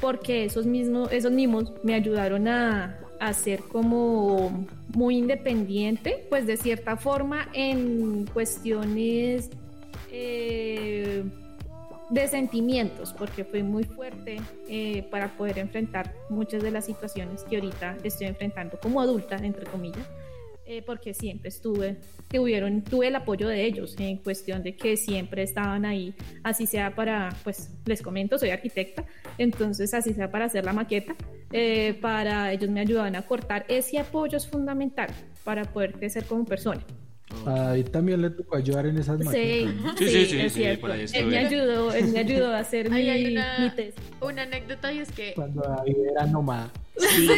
porque esos mismos, esos mimos me ayudaron a, a ser como muy independiente, pues de cierta forma en cuestiones eh, de sentimientos, porque fui muy fuerte eh, para poder enfrentar muchas de las situaciones que ahorita estoy enfrentando como adulta, entre comillas, eh, porque siempre estuve, tuvieron, tuve el apoyo de ellos en cuestión de que siempre estaban ahí, así sea para, pues les comento, soy arquitecta, entonces así sea para hacer la maqueta, eh, para ellos me ayudaban a cortar, ese apoyo es fundamental para poder crecer como persona. a David también le tocó ayudar en esas Sí, maquetas. Sí, sí, sí, es sí, cierto. por ahí Él me ayudó, él me ayudó a hacer mi, Ahí hay una- mi tesis. Una anécdota y es que. Cuando David era nómada. Sí,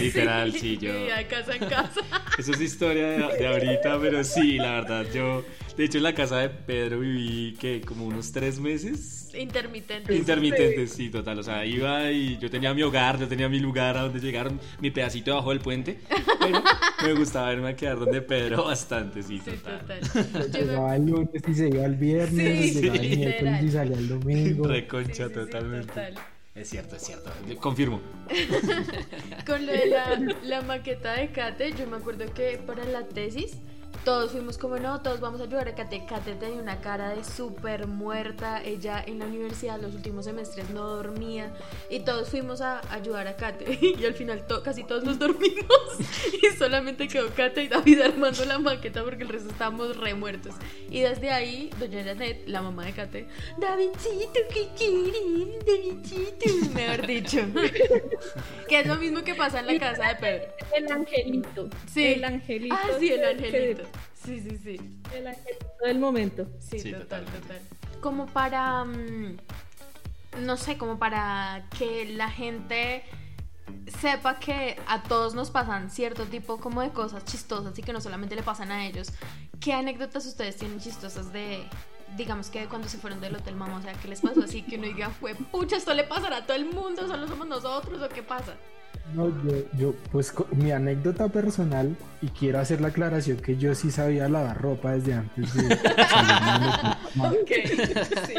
literal, sí, yo. Y de casa en casa. Eso es historia de, de ahorita, pero sí, la verdad, yo. De hecho, en la casa de Pedro viví, que Como unos tres meses. Intermitente. Intermitentes, sí, total. O sea, iba y yo tenía mi hogar, yo tenía mi lugar a donde llegar, mi pedacito debajo del puente. Pero me gustaba irme a quedar donde Pedro bastante, sí, Sí, total. Yo Llegaba el lunes y se iba el viernes, Sí, llegaba sí, el miércoles y salía el domingo. Reconcha, Sí, sí, sí, totalmente. total. Es cierto, es cierto. Confirmo. Con lo de la, maqueta de Kate, yo me acuerdo que para la tesis todos fuimos como, no, todos vamos a ayudar a Kate. Kate tenía una cara de súper muerta. Ella en la universidad los últimos semestres no dormía. Y todos fuimos a ayudar a Kate. Y al final to- casi todos nos dormimos. Y solamente quedó Kate y David armando la maqueta porque el resto estábamos re muertos. Y desde ahí, doña Janet, la mamá de Kate, Davidcito, ¿qué quieres? Davidcito, mejor dicho. que es lo mismo que pasa en la casa de Pedro. El angelito. Sí. El angelito. Ah, sí, el que- Sí, sí, sí. El angelito del momento. Sí, Sí, total, totalmente. total. Como para, mm, no sé, como para que la gente sepa que a todos nos pasan cierto tipo como de cosas chistosas y que no solamente le pasan a ellos. ¿Qué anécdotas ustedes tienen chistosas de, digamos que cuando se fueron del hotel mamá? O sea, ¿qué les pasó así que uno diga, fue pucha, esto le pasará a todo el mundo, solo somos nosotros o qué pasa? No, yo, yo, pues mi anécdota personal, y quiero hacer la aclaración que yo sí sabía lavar ropa desde antes de Ok, sí.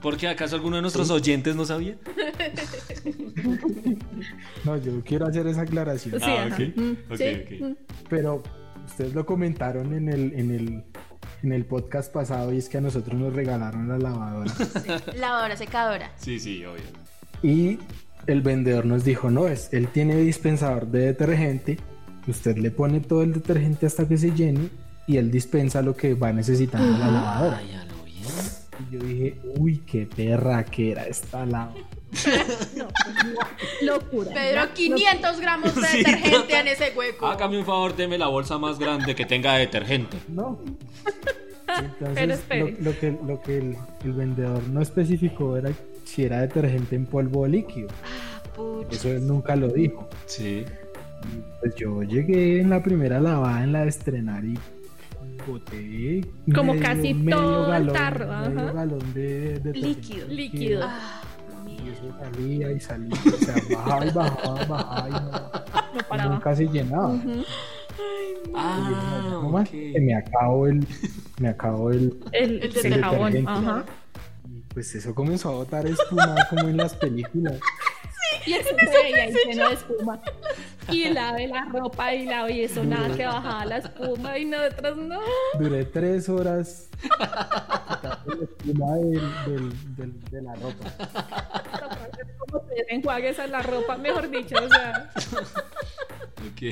¿Por qué acaso alguno de nuestros oyentes no sabía? no, yo quiero hacer esa aclaración. Sí, Ah, ajá. ok. Mm, Ok, sí, ok. mm. Pero ustedes lo comentaron en el, en el, en el podcast pasado y es que a nosotros nos regalaron la lavadora. Lavadora, secadora. Sí, sí, obvio. Y el vendedor nos dijo, no, es, él tiene dispensador de detergente, usted le pone todo el detergente hasta que se llene y él dispensa lo que va necesitando la lavadora. Ay, a lo bien. Y yo dije, uy, qué perra que era esta lavadora. No, locura. Pedro, Ya, 500 gramos de Sí, detergente en ese hueco. Hágame un favor, deme la bolsa más grande que tenga detergente. No. Entonces, lo, lo que, lo que el, el vendedor no especificó era si era detergente en polvo o líquido. Ah, pucha. Eso él nunca lo dijo. Sí. Pues yo llegué en la primera lavada en la de estrenar y boté Como casi todo el tarro, medio galón de, de Líquido. Líquido. Ah, Y eso salía y salía, o sea, bajaba y bajaba, bajaba y no, No paraba. nunca se llenaba. Ujú. Ah, No más, ok. que me acabo el, me acabo el, El, El el jabón. detergente. Ajá. y pues eso comenzó a botar espuma como en las películas. Y eso se veía ahí lleno de espuma. Y lave la ropa y lave y eso nada que bajaba la espuma y nosotros no. Duré tres horas la espuma del, del, del- de la ropa. Como te enjuagues a la ropa, mejor dicho, o sea. Ok.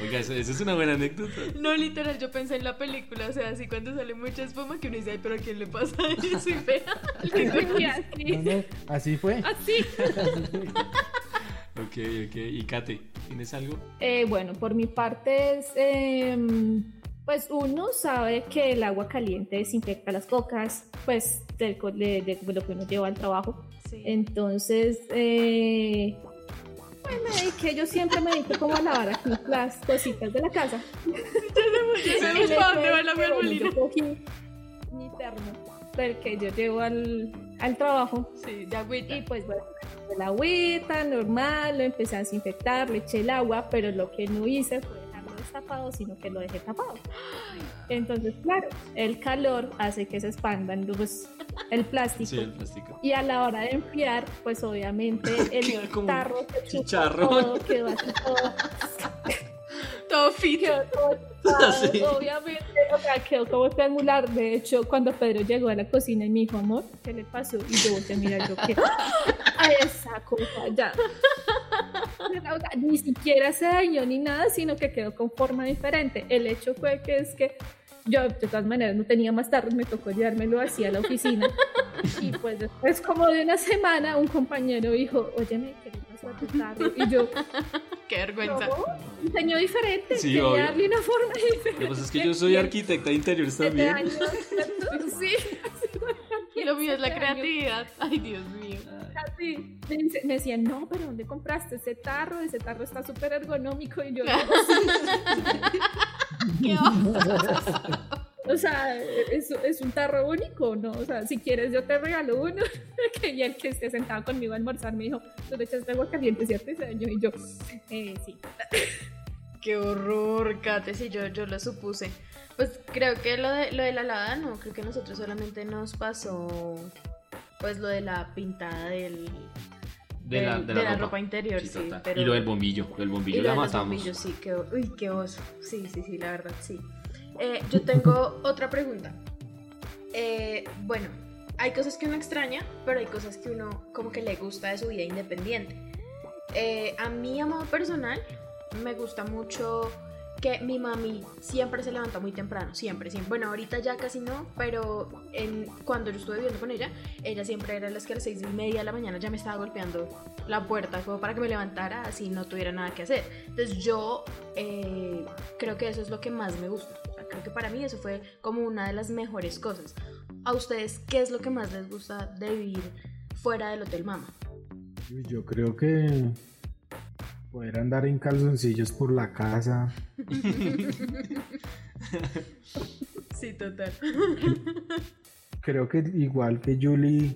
Oiga, eso, eso es una buena anécdota. No, literal, yo pensé en la película, o sea, así cuando sale mucha espuma que uno dice, ay, pero ¿a quién le pasa eso? Y vea, así. No, no, así fue. Así. Ok, ok. ¿Y Kate, tienes algo? Eh, bueno, por mi parte es, em, pues uno sabe que el agua caliente desinfecta las cocas, pues del co- de, de lo que uno lleva al trabajo. Sí. Entonces, eh, me dediqué, yo siempre me dedico como a lavar aquí las cositas de la casa. Ya sabemos para dónde va la Molina. Yo cogí mi termo del que yo llevo al, al trabajo Sí, de agüita. y pues bueno, el agüita normal, lo empecé a desinfectar, le eché el agua, pero lo que no hice fue destapado, sino que lo dejé tapado. Entonces, claro, el calor hace que se expandan los, el plástico. Sí, el plástico. Y a la hora de enfriar, pues obviamente el tarro se chicharrón. todo, quedó así todo, Todo fit. quedó todo chupado, Sí. obviamente, o sea, quedó como triangular. De hecho, cuando Pedro llegó a la cocina y me dijo, amor, ¿qué le pasó? Y yo volteé a mirar, yo, ¿qué? A esa cosa, ya. O sea, ni siquiera se dañó ni nada, sino que quedó con forma diferente. El hecho fue que es que yo, de todas maneras, no tenía más tarde, me tocó llevármelo así a la oficina. Y pues después, como de una semana, un compañero dijo, oye, ¿qué le pasó a tu carro? Y yo, Qué vergüenza. no, diseño diferente, Sí, quería obvio. darle una forma Lo que diferente. pasa es que yo soy arquitecta de interiores también. años, sí, Y lo mío es la creatividad. Ay, Dios mío. Así. Me, decían, no, pero ¿dónde compraste ese tarro? Ese tarro está súper ergonómico. Y yo, Qué. O sea, es, es un tarro único, ¿no? O sea, si quieres yo te regalo uno. que y el que esté sentado conmigo a almorzar me dijo, tú le echaste agua caliente, ¿cierto? Ese año. Y yo, eh, sí. Qué horror, Kate, si yo, yo lo supuse. Pues creo que lo de, lo de la lavada no, creo que a nosotros solamente nos pasó pues lo de la pintada del, De la, de la ropa. ropa interior, sí. pero... Y lo del bombillo. Lo del Y bombillo lo la matamos. bombillos, sí, qué, uy, qué oso. Sí, sí, sí, la verdad, sí. Eh, yo tengo otra pregunta. Eh, bueno, hay cosas que uno extraña, pero hay cosas que uno como que le gusta de su vida independiente. Eh, a mí, a modo personal, me gusta mucho que mi mami siempre se levanta muy temprano, siempre, siempre. Bueno, ahorita ya casi no, pero en, cuando yo estuve viviendo con ella, ella siempre era las que a las seis y media de la mañana ya me estaba golpeando la puerta como para que me levantara así no tuviera nada que hacer. Entonces yo eh, creo que eso es lo que más me gusta. Creo que para mí eso fue como una de las mejores cosas. ¿A ustedes qué es lo que más les gusta de vivir fuera del Hotel Mama? Yo creo que poder andar en calzoncillos por la casa, Sí, total. creo que igual que Julie,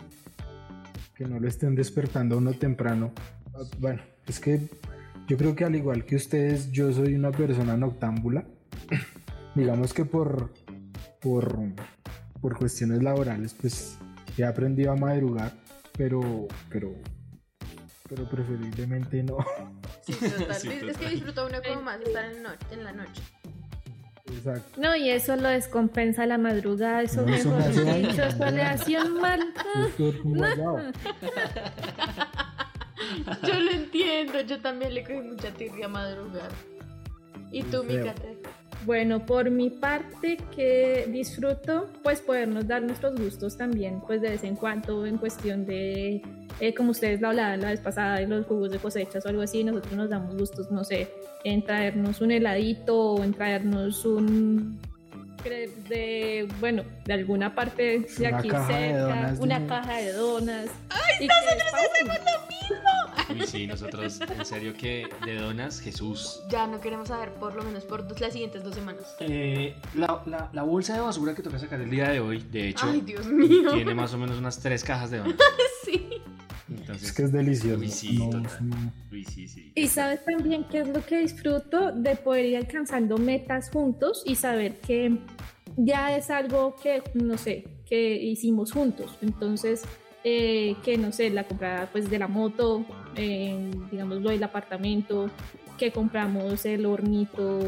que no lo estén despertando uno temprano. Ah, Bueno, es que yo creo que al igual que ustedes, yo soy una persona noctámbula. Digamos que por, por, por cuestiones laborales, pues he aprendido a madrugar, pero, pero, pero preferiblemente no. Sí, total. Sí, es que disfruta uno como más estar en, no- en la noche. Exacto. No, y eso lo descompensa la madrugada, eso No, eso mejor me hace daño. dicho, eso le hace un mal. Yo lo entiendo, yo también le cogí mucha tirria a madrugar. ¿Y tú. Micate? Bueno, por mi parte que disfruto, pues podernos dar nuestros gustos también, pues de vez en cuando en cuestión de, eh, como ustedes lo hablaban la vez pasada, de los jugos de cosechas o algo así, nosotros nos damos gustos, no sé, en traernos un heladito o en traernos un de, bueno, de alguna parte de Una aquí caja de cerca, donas, una dime. caja de donas. ¡Ay, nosotros hacemos Uy, sí, nosotros, en serio que de donas, Jesús. Ya no queremos saber por lo menos por dos- las siguientes dos semanas. Eh, la, la- la bolsa de basura que toca sacar el día de hoy, de hecho, Ay, Dios mío. tiene más o menos unas tres cajas de donas. Sí. Entonces, Es que es delicioso. Uy, sí, No, total. eso no- uy, sí, sí. Y sabes también qué es lo que disfruto de poder ir alcanzando metas juntos y saber que ya es algo que, no sé, que hicimos juntos. Entonces, eh, que no sé, la comprada pues de la moto, eh, digamos lo del apartamento, que compramos el hornito,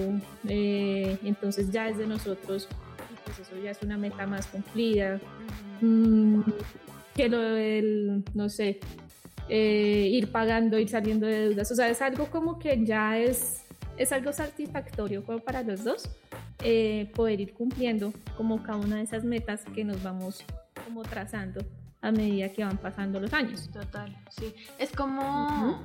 eh, entonces ya es de nosotros. Pues eso ya es una meta más cumplida. Mm, que lo del, no sé, eh, ir pagando, ir saliendo de deudas. O sea, es algo como que ya es, es algo satisfactorio como para los dos, eh, poder ir cumpliendo como cada una de esas metas que nos vamos como trazando a medida que van pasando los años. Total, sí. Es como.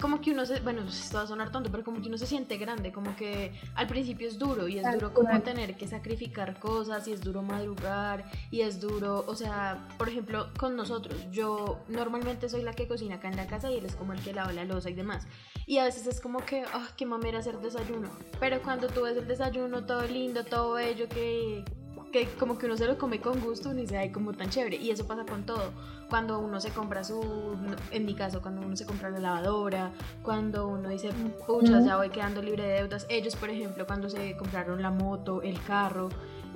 Como que uno se. Bueno, esto va a sonar tonto, pero como que uno se siente grande. Como que al principio es duro y es duro como tener que sacrificar cosas y es duro madrugar y es duro. O sea, por ejemplo, con nosotros, yo normalmente soy la que cocina acá en la casa y él es como el que lava la losa y demás. Y a veces es como que, ah, qué mamera hacer desayuno. Pero cuando tú ves el desayuno todo lindo, todo bello, que, que como que uno se lo come con gusto, uno dice, ay, como tan chévere. Y eso pasa con todo. Cuando uno se compra su, en mi caso, cuando uno se compra la lavadora, cuando uno dice, puchas, ya voy quedando libre de deudas. Ellos, por ejemplo, cuando se compraron la moto, el carro,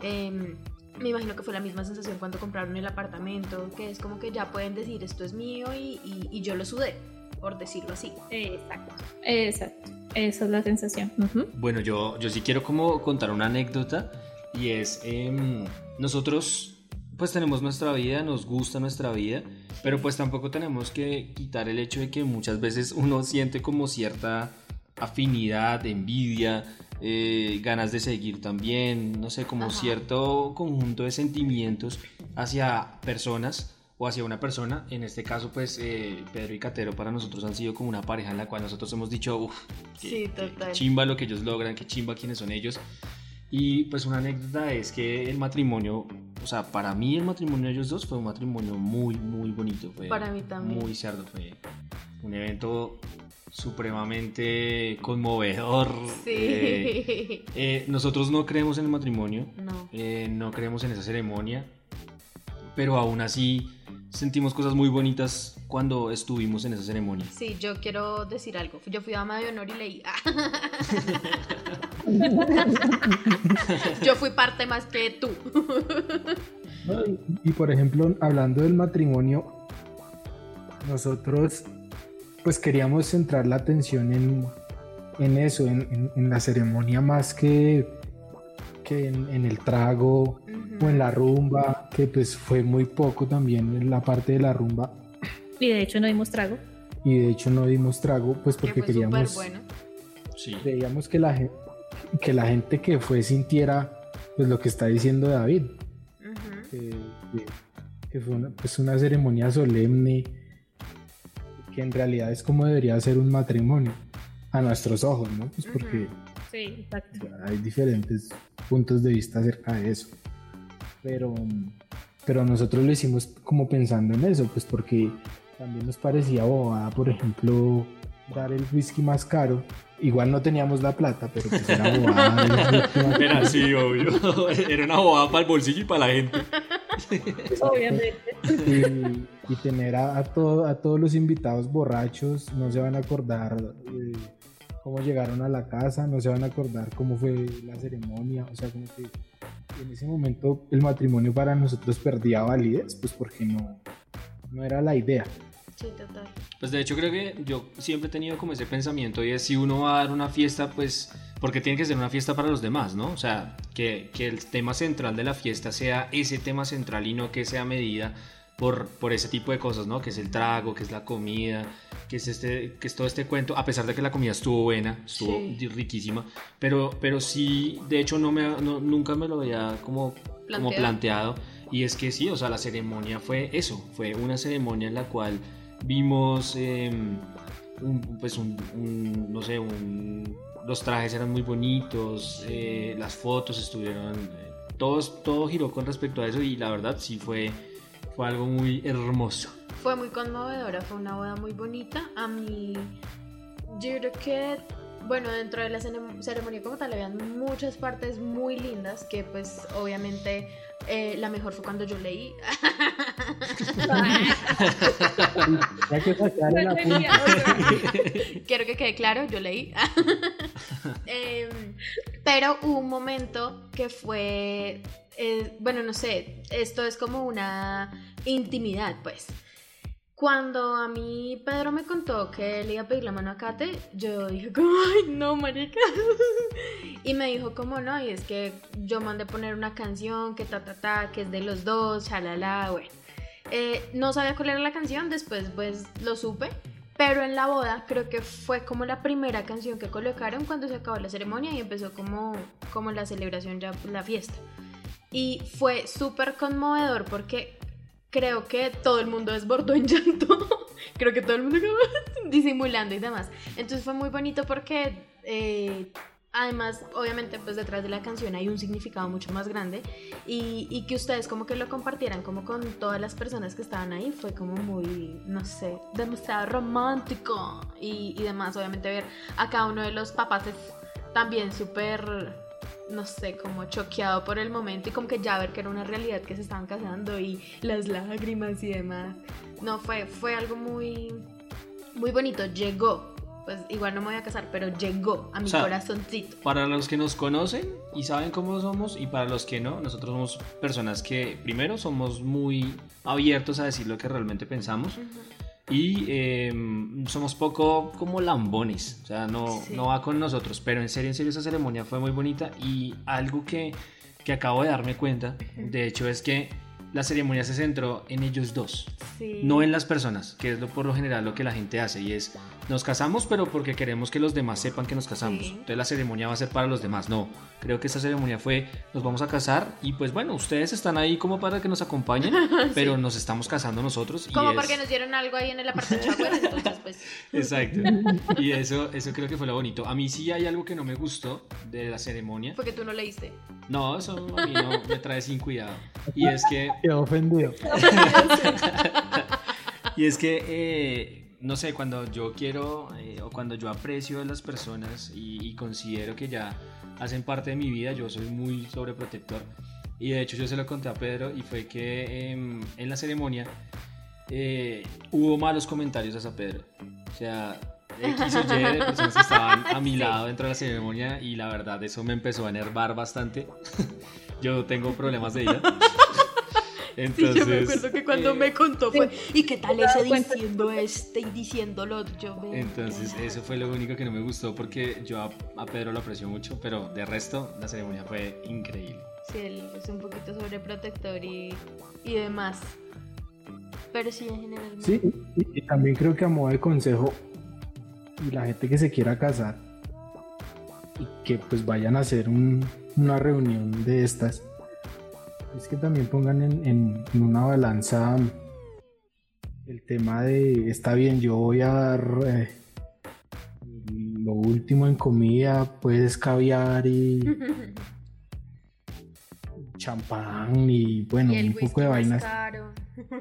em, me imagino que fue la misma sensación cuando compraron el apartamento, que es como que ya pueden decir, esto es mío y, y- y yo lo sudé, por decirlo así. Exacto. Exacto. Esa es la sensación. Bueno, yo, yo sí quiero como contar una anécdota y es, em, nosotros pues tenemos nuestra vida, nos gusta nuestra vida, pero pues tampoco tenemos que quitar el hecho de que muchas veces uno siente como cierta afinidad, envidia, eh, ganas de seguir también, no sé, como Ajá. cierto conjunto de sentimientos hacia personas o hacia una persona. En este caso, pues eh, Pedro y Catero para nosotros han sido como una pareja en la cual nosotros hemos dicho, uff, Sí, qué- chimba lo que ellos logran, qué chimba quiénes son ellos. Y pues una anécdota es que el matrimonio, o sea, para mí el matrimonio de ellos dos fue un matrimonio muy, muy bonito. Fue Para mí también. Muy cerdo, fue un evento supremamente conmovedor. Sí. Eh, eh, nosotros no creemos en el matrimonio, no. eh, no creemos en esa ceremonia, pero aún así sentimos cosas muy bonitas cuando estuvimos en esa ceremonia. Sí, yo quiero decir algo. Yo fui dama de honor y leí. yo fui parte más que tú. Y, y, por ejemplo, hablando del matrimonio, nosotros pues queríamos centrar la atención en, en eso, en, en, la ceremonia más que, que en, el trago o en la rumba, que pues fue muy poco también en la parte de la rumba. Y de hecho no dimos trago. Y de hecho no dimos trago, pues porque queríamos... Bueno. Sí. Creíamos que la, que la gente que fue sintiera pues lo que está diciendo David. que, fue una, pues una ceremonia solemne, que en realidad es como debería ser un matrimonio, a nuestros ojos, ¿no? Pues porque hay diferentes puntos de vista acerca de eso. Pero, pero nosotros lo hicimos como pensando en eso, pues porque también nos parecía bobada, por ejemplo, dar el whisky más caro Igual no teníamos la plata, pero pues era bobada. Era sí, obvio. Era una bobada para el bolsillo y para la gente. Obviamente. Y, tener a, a, todo, a todos los invitados borrachos, no se van a acordar eh, cómo llegaron a la casa, no se van a acordar cómo fue la ceremonia. O sea, como que en ese momento el matrimonio para nosotros perdía validez, pues porque no, no era la idea. Pues de hecho creo que yo siempre he tenido como ese pensamiento y es si uno va a dar una fiesta, pues porque tiene que ser una fiesta para los demás, ¿no? O sea, que, que el tema central de la fiesta sea ese tema central y no que sea medida por, por ese tipo de cosas, ¿no? Que es el trago, que es la comida, que es, este, que es todo este cuento, a pesar de que la comida estuvo buena, estuvo riquísima, pero, pero sí, de hecho no me, nunca me lo había como, como planteado y es que sí, o sea, la ceremonia fue eso, fue una ceremonia en la cual Vimos, em, pues, un, no sé, los trajes eran muy bonitos, eh, las fotos estuvieron, eh, todos, todo giró con respecto a eso y la verdad sí fue, fue algo muy hermoso. Fue muy conmovedora, fue una boda muy bonita. A mí, yo creo que bueno, dentro de la ceremonia como tal había muchas partes muy lindas que pues obviamente eh, la mejor fue cuando yo leí. Quiero que quede claro, yo leí. Em, pero hubo un momento que fue, eh, bueno, no sé, esto es como una intimidad, pues. Cuando a mí Pedro me contó que él iba a pedir la mano a Kate, yo dije como, ay, no, marica. y me dijo como, no, y es que yo mandé poner una canción que ta, ta, ta, que es de los dos, chalala, bueno. Eh, no sabía cuál era la canción, después pues lo supe. Pero en la boda creo que fue como la primera canción que colocaron cuando se acabó la ceremonia y empezó como, como la celebración, ya la fiesta. Y fue súper conmovedor porque creo que todo el mundo desbordó en llanto. creo que todo el mundo disimulando y demás. Entonces fue muy bonito porque eh, además, obviamente, pues detrás de la canción hay un significado mucho más grande y, que ustedes como que lo compartieran como con todas las personas que estaban ahí fue como muy, no sé, demasiado romántico y, y demás. Obviamente ver a cada uno de los papás es también súper no sé, como choqueado por el momento y como que ya ver que era una realidad que se estaban casando y las lágrimas y demás. No, fue, fue algo muy, muy bonito, llegó. Pues igual no me voy a casar, pero llegó a mi corazoncito. Para los que nos conocen y saben cómo somos y para los que no, nosotros somos personas que primero somos muy abiertos a decir lo que realmente pensamos y em, somos poco como lambones, o sea, no, no va con nosotros, pero en serio, en serio, esa ceremonia fue muy bonita. Y algo que, que acabo de darme cuenta, de hecho, es que la ceremonia se centró en ellos dos, no en las personas, que es lo, por lo general lo que la gente hace, y es, nos casamos, pero porque queremos que los demás sepan que nos casamos. Entonces la ceremonia va a ser para los demás. No, creo que esta ceremonia fue, nos vamos a casar, y pues bueno, ustedes están ahí como para que nos acompañen, pero nos estamos casando nosotros. Como porque nos dieron algo ahí en el apartamento, entonces pues... Exacto. Y eso, eso creo que fue lo bonito. A mí sí hay algo que no me gustó de la ceremonia. Porque tú no leíste. No, eso a mí no me trae sin cuidado. Y es que ofendido. y es que, eh, no sé, cuando yo quiero eh, o cuando yo aprecio a las personas y, considero que ya hacen parte de mi vida, yo soy muy sobreprotector. Y de hecho yo se lo conté a Pedro y fue que em, en la ceremonia eh, hubo malos comentarios hacia Pedro. O sea, X o Y de personas que estaban a mi lado dentro de la ceremonia y la verdad eso me empezó a enervar bastante. Yo tengo problemas de ella. Entonces, sí, yo me acuerdo que cuando eh, me contó fue, ¿y qué tal ese diciendo este y diciéndolo? Yo me... Entonces, eso fue lo único que no me gustó porque yo a, a Pedro lo aprecio mucho, pero de resto, la ceremonia fue increíble. Sí, él es un poquito sobreprotector y, y demás. Pero sí, en general. Sí, y, y también creo que a modo de consejo, y la gente que se quiera casar, y que pues vayan a hacer un- una reunión de estas, es que también pongan en, en- en una balanza el tema de, está bien, yo voy a dar eh, lo último en comida, pues caviar y champán y bueno, Y un poco de vainas caro.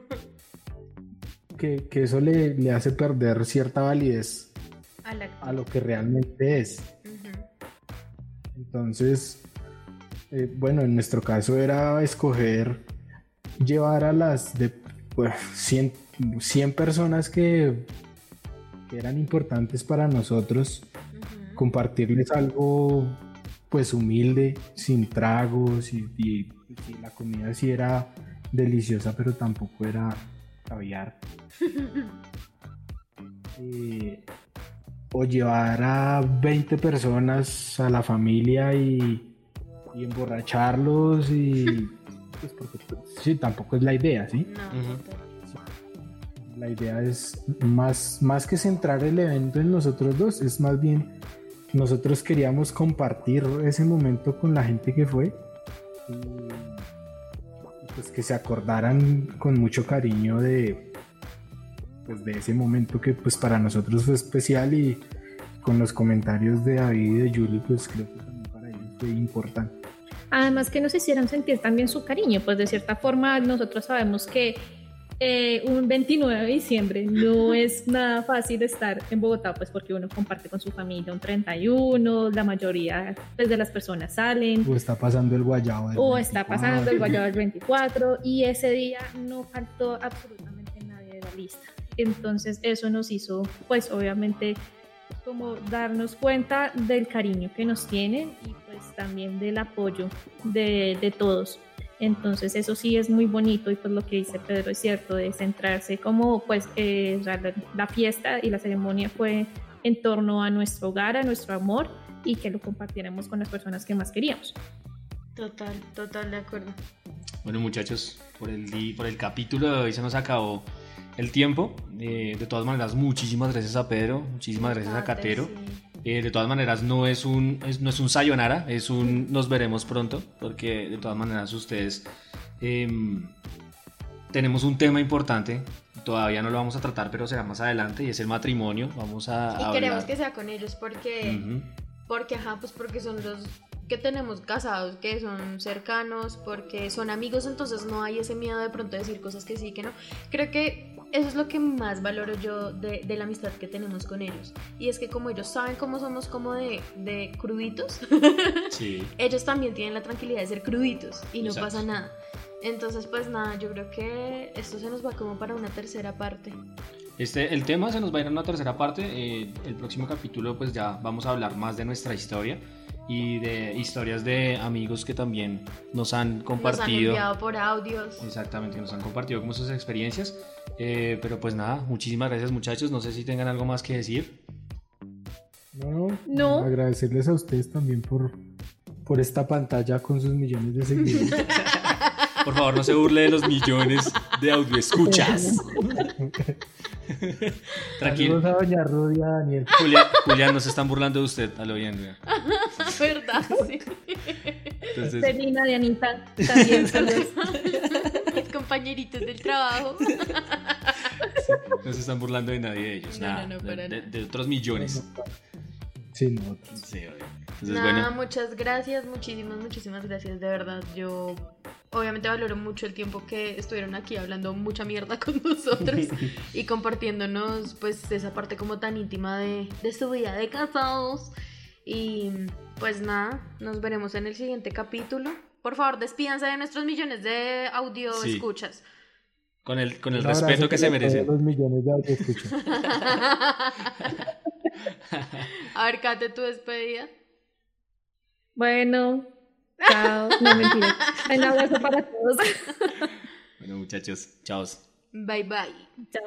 que, que eso le, le hace perder cierta validez A lo que realmente es. Entonces, eh, bueno, en nuestro caso era escoger llevar a las de pues, 100, 100 personas que, que eran importantes para nosotros, compartirles algo pues humilde, sin tragos y, y- y la comida sí era deliciosa, pero tampoco era caviar. Eh, o llevar a 20 personas a la familia y, y emborracharlos y pues porque pues, sí, tampoco es la idea, ¿sí? No. La idea es más, más que centrar el evento en nosotros dos, es más bien nosotros queríamos compartir ese momento con la gente que fue y, y pues que se acordaran con mucho cariño de pues de ese momento que pues para nosotros fue especial y con los comentarios de David y de Julie pues creo que también para ellos fue importante. Además que nos hicieron sentir también su cariño, pues de cierta forma nosotros sabemos que eh, un 29 de diciembre no es nada fácil estar en Bogotá, pues porque uno comparte con su familia un 31, la mayoría pues, de las personas salen, O está pasando el guayabo. del o está 24. pasando el guayabo del 24 y ese día no faltó absolutamente nadie de la lista. Entonces eso nos hizo pues obviamente como darnos cuenta del cariño que nos tienen y pues también del apoyo de, de todos. Entonces eso sí es muy bonito y pues lo que dice Pedro es cierto, de centrarse como pues eh, la, la fiesta y la ceremonia fue en torno a nuestro hogar, a nuestro amor y que lo compartiéramos con las personas que más queríamos. Total, total de acuerdo. Bueno, muchachos, por el, por el capítulo de hoy se nos acabó el tiempo. Eh, de todas maneras, muchísimas gracias a Pedro, muchísimas gracias a Kate, Catero. Eh, de todas maneras, no es un es- no es un sayonara, es un nos veremos pronto, porque de todas maneras ustedes em, tenemos un tema importante. Todavía no lo vamos a tratar, pero será más adelante y es el matrimonio. Vamos a, Y a queremos que sea con ellos porque, Ujú. porque, ajá, pues porque son los que tenemos casados, que son cercanos, porque son amigos, entonces no hay ese miedo de pronto de decir cosas que sí, que no. Creo que eso es lo que más valoro yo de, de la amistad que tenemos con ellos. Y es que como ellos saben cómo somos como de, de cruditos, Sí. ellos también tienen la tranquilidad de ser cruditos y no Exacto. pasa nada. Entonces, pues nada, yo creo que esto se nos va como para una tercera parte. Este, el tema se nos va a ir a una tercera parte. eh, el próximo capítulo, pues ya vamos a hablar más de nuestra historia y de historias de amigos que también nos han Nos han compartido. enviado por audios. Exactamente, nos han compartido como sus experiencias. Eh, pero pues nada, muchísimas gracias muchachos. No sé si tengan algo más que decir. No, no, No. Agradecerles a ustedes también por, por esta pantalla con sus millones de seguidores. Por favor, no se burle de los millones de audioescuchas. Tranquilo. Saludos a Doña Rudy a Daniel. Julián, Julián, no se están burlando de usted, a lo bien. ¿Verdad? Sí. Entonces, Celina, Dianita, también saludos. Mis compañeritos del trabajo. no se están burlando de nadie de ellos. No, nada, no, no, de- para de, nada. de otros millones. Sí, nosotros. Sí, obvio. Entonces, Nada, bueno. muchas gracias, muchísimas, muchísimas gracias, de verdad. Yo obviamente valoro mucho el tiempo que estuvieron aquí hablando mucha mierda con nosotros y compartiéndonos pues esa parte como tan íntima de, de su vida de casados. Y pues nada, nos veremos en el siguiente capítulo. Por favor, despídanse de nuestros millones de audio Sí. escuchas. Con el, con el respeto que se todos Los millones de audioscuchas. A ver, Kate, tu despedida. Bueno, chao. No, mentira. Un abrazo para todos. Bueno, muchachos, chao. Bye bye. Chao.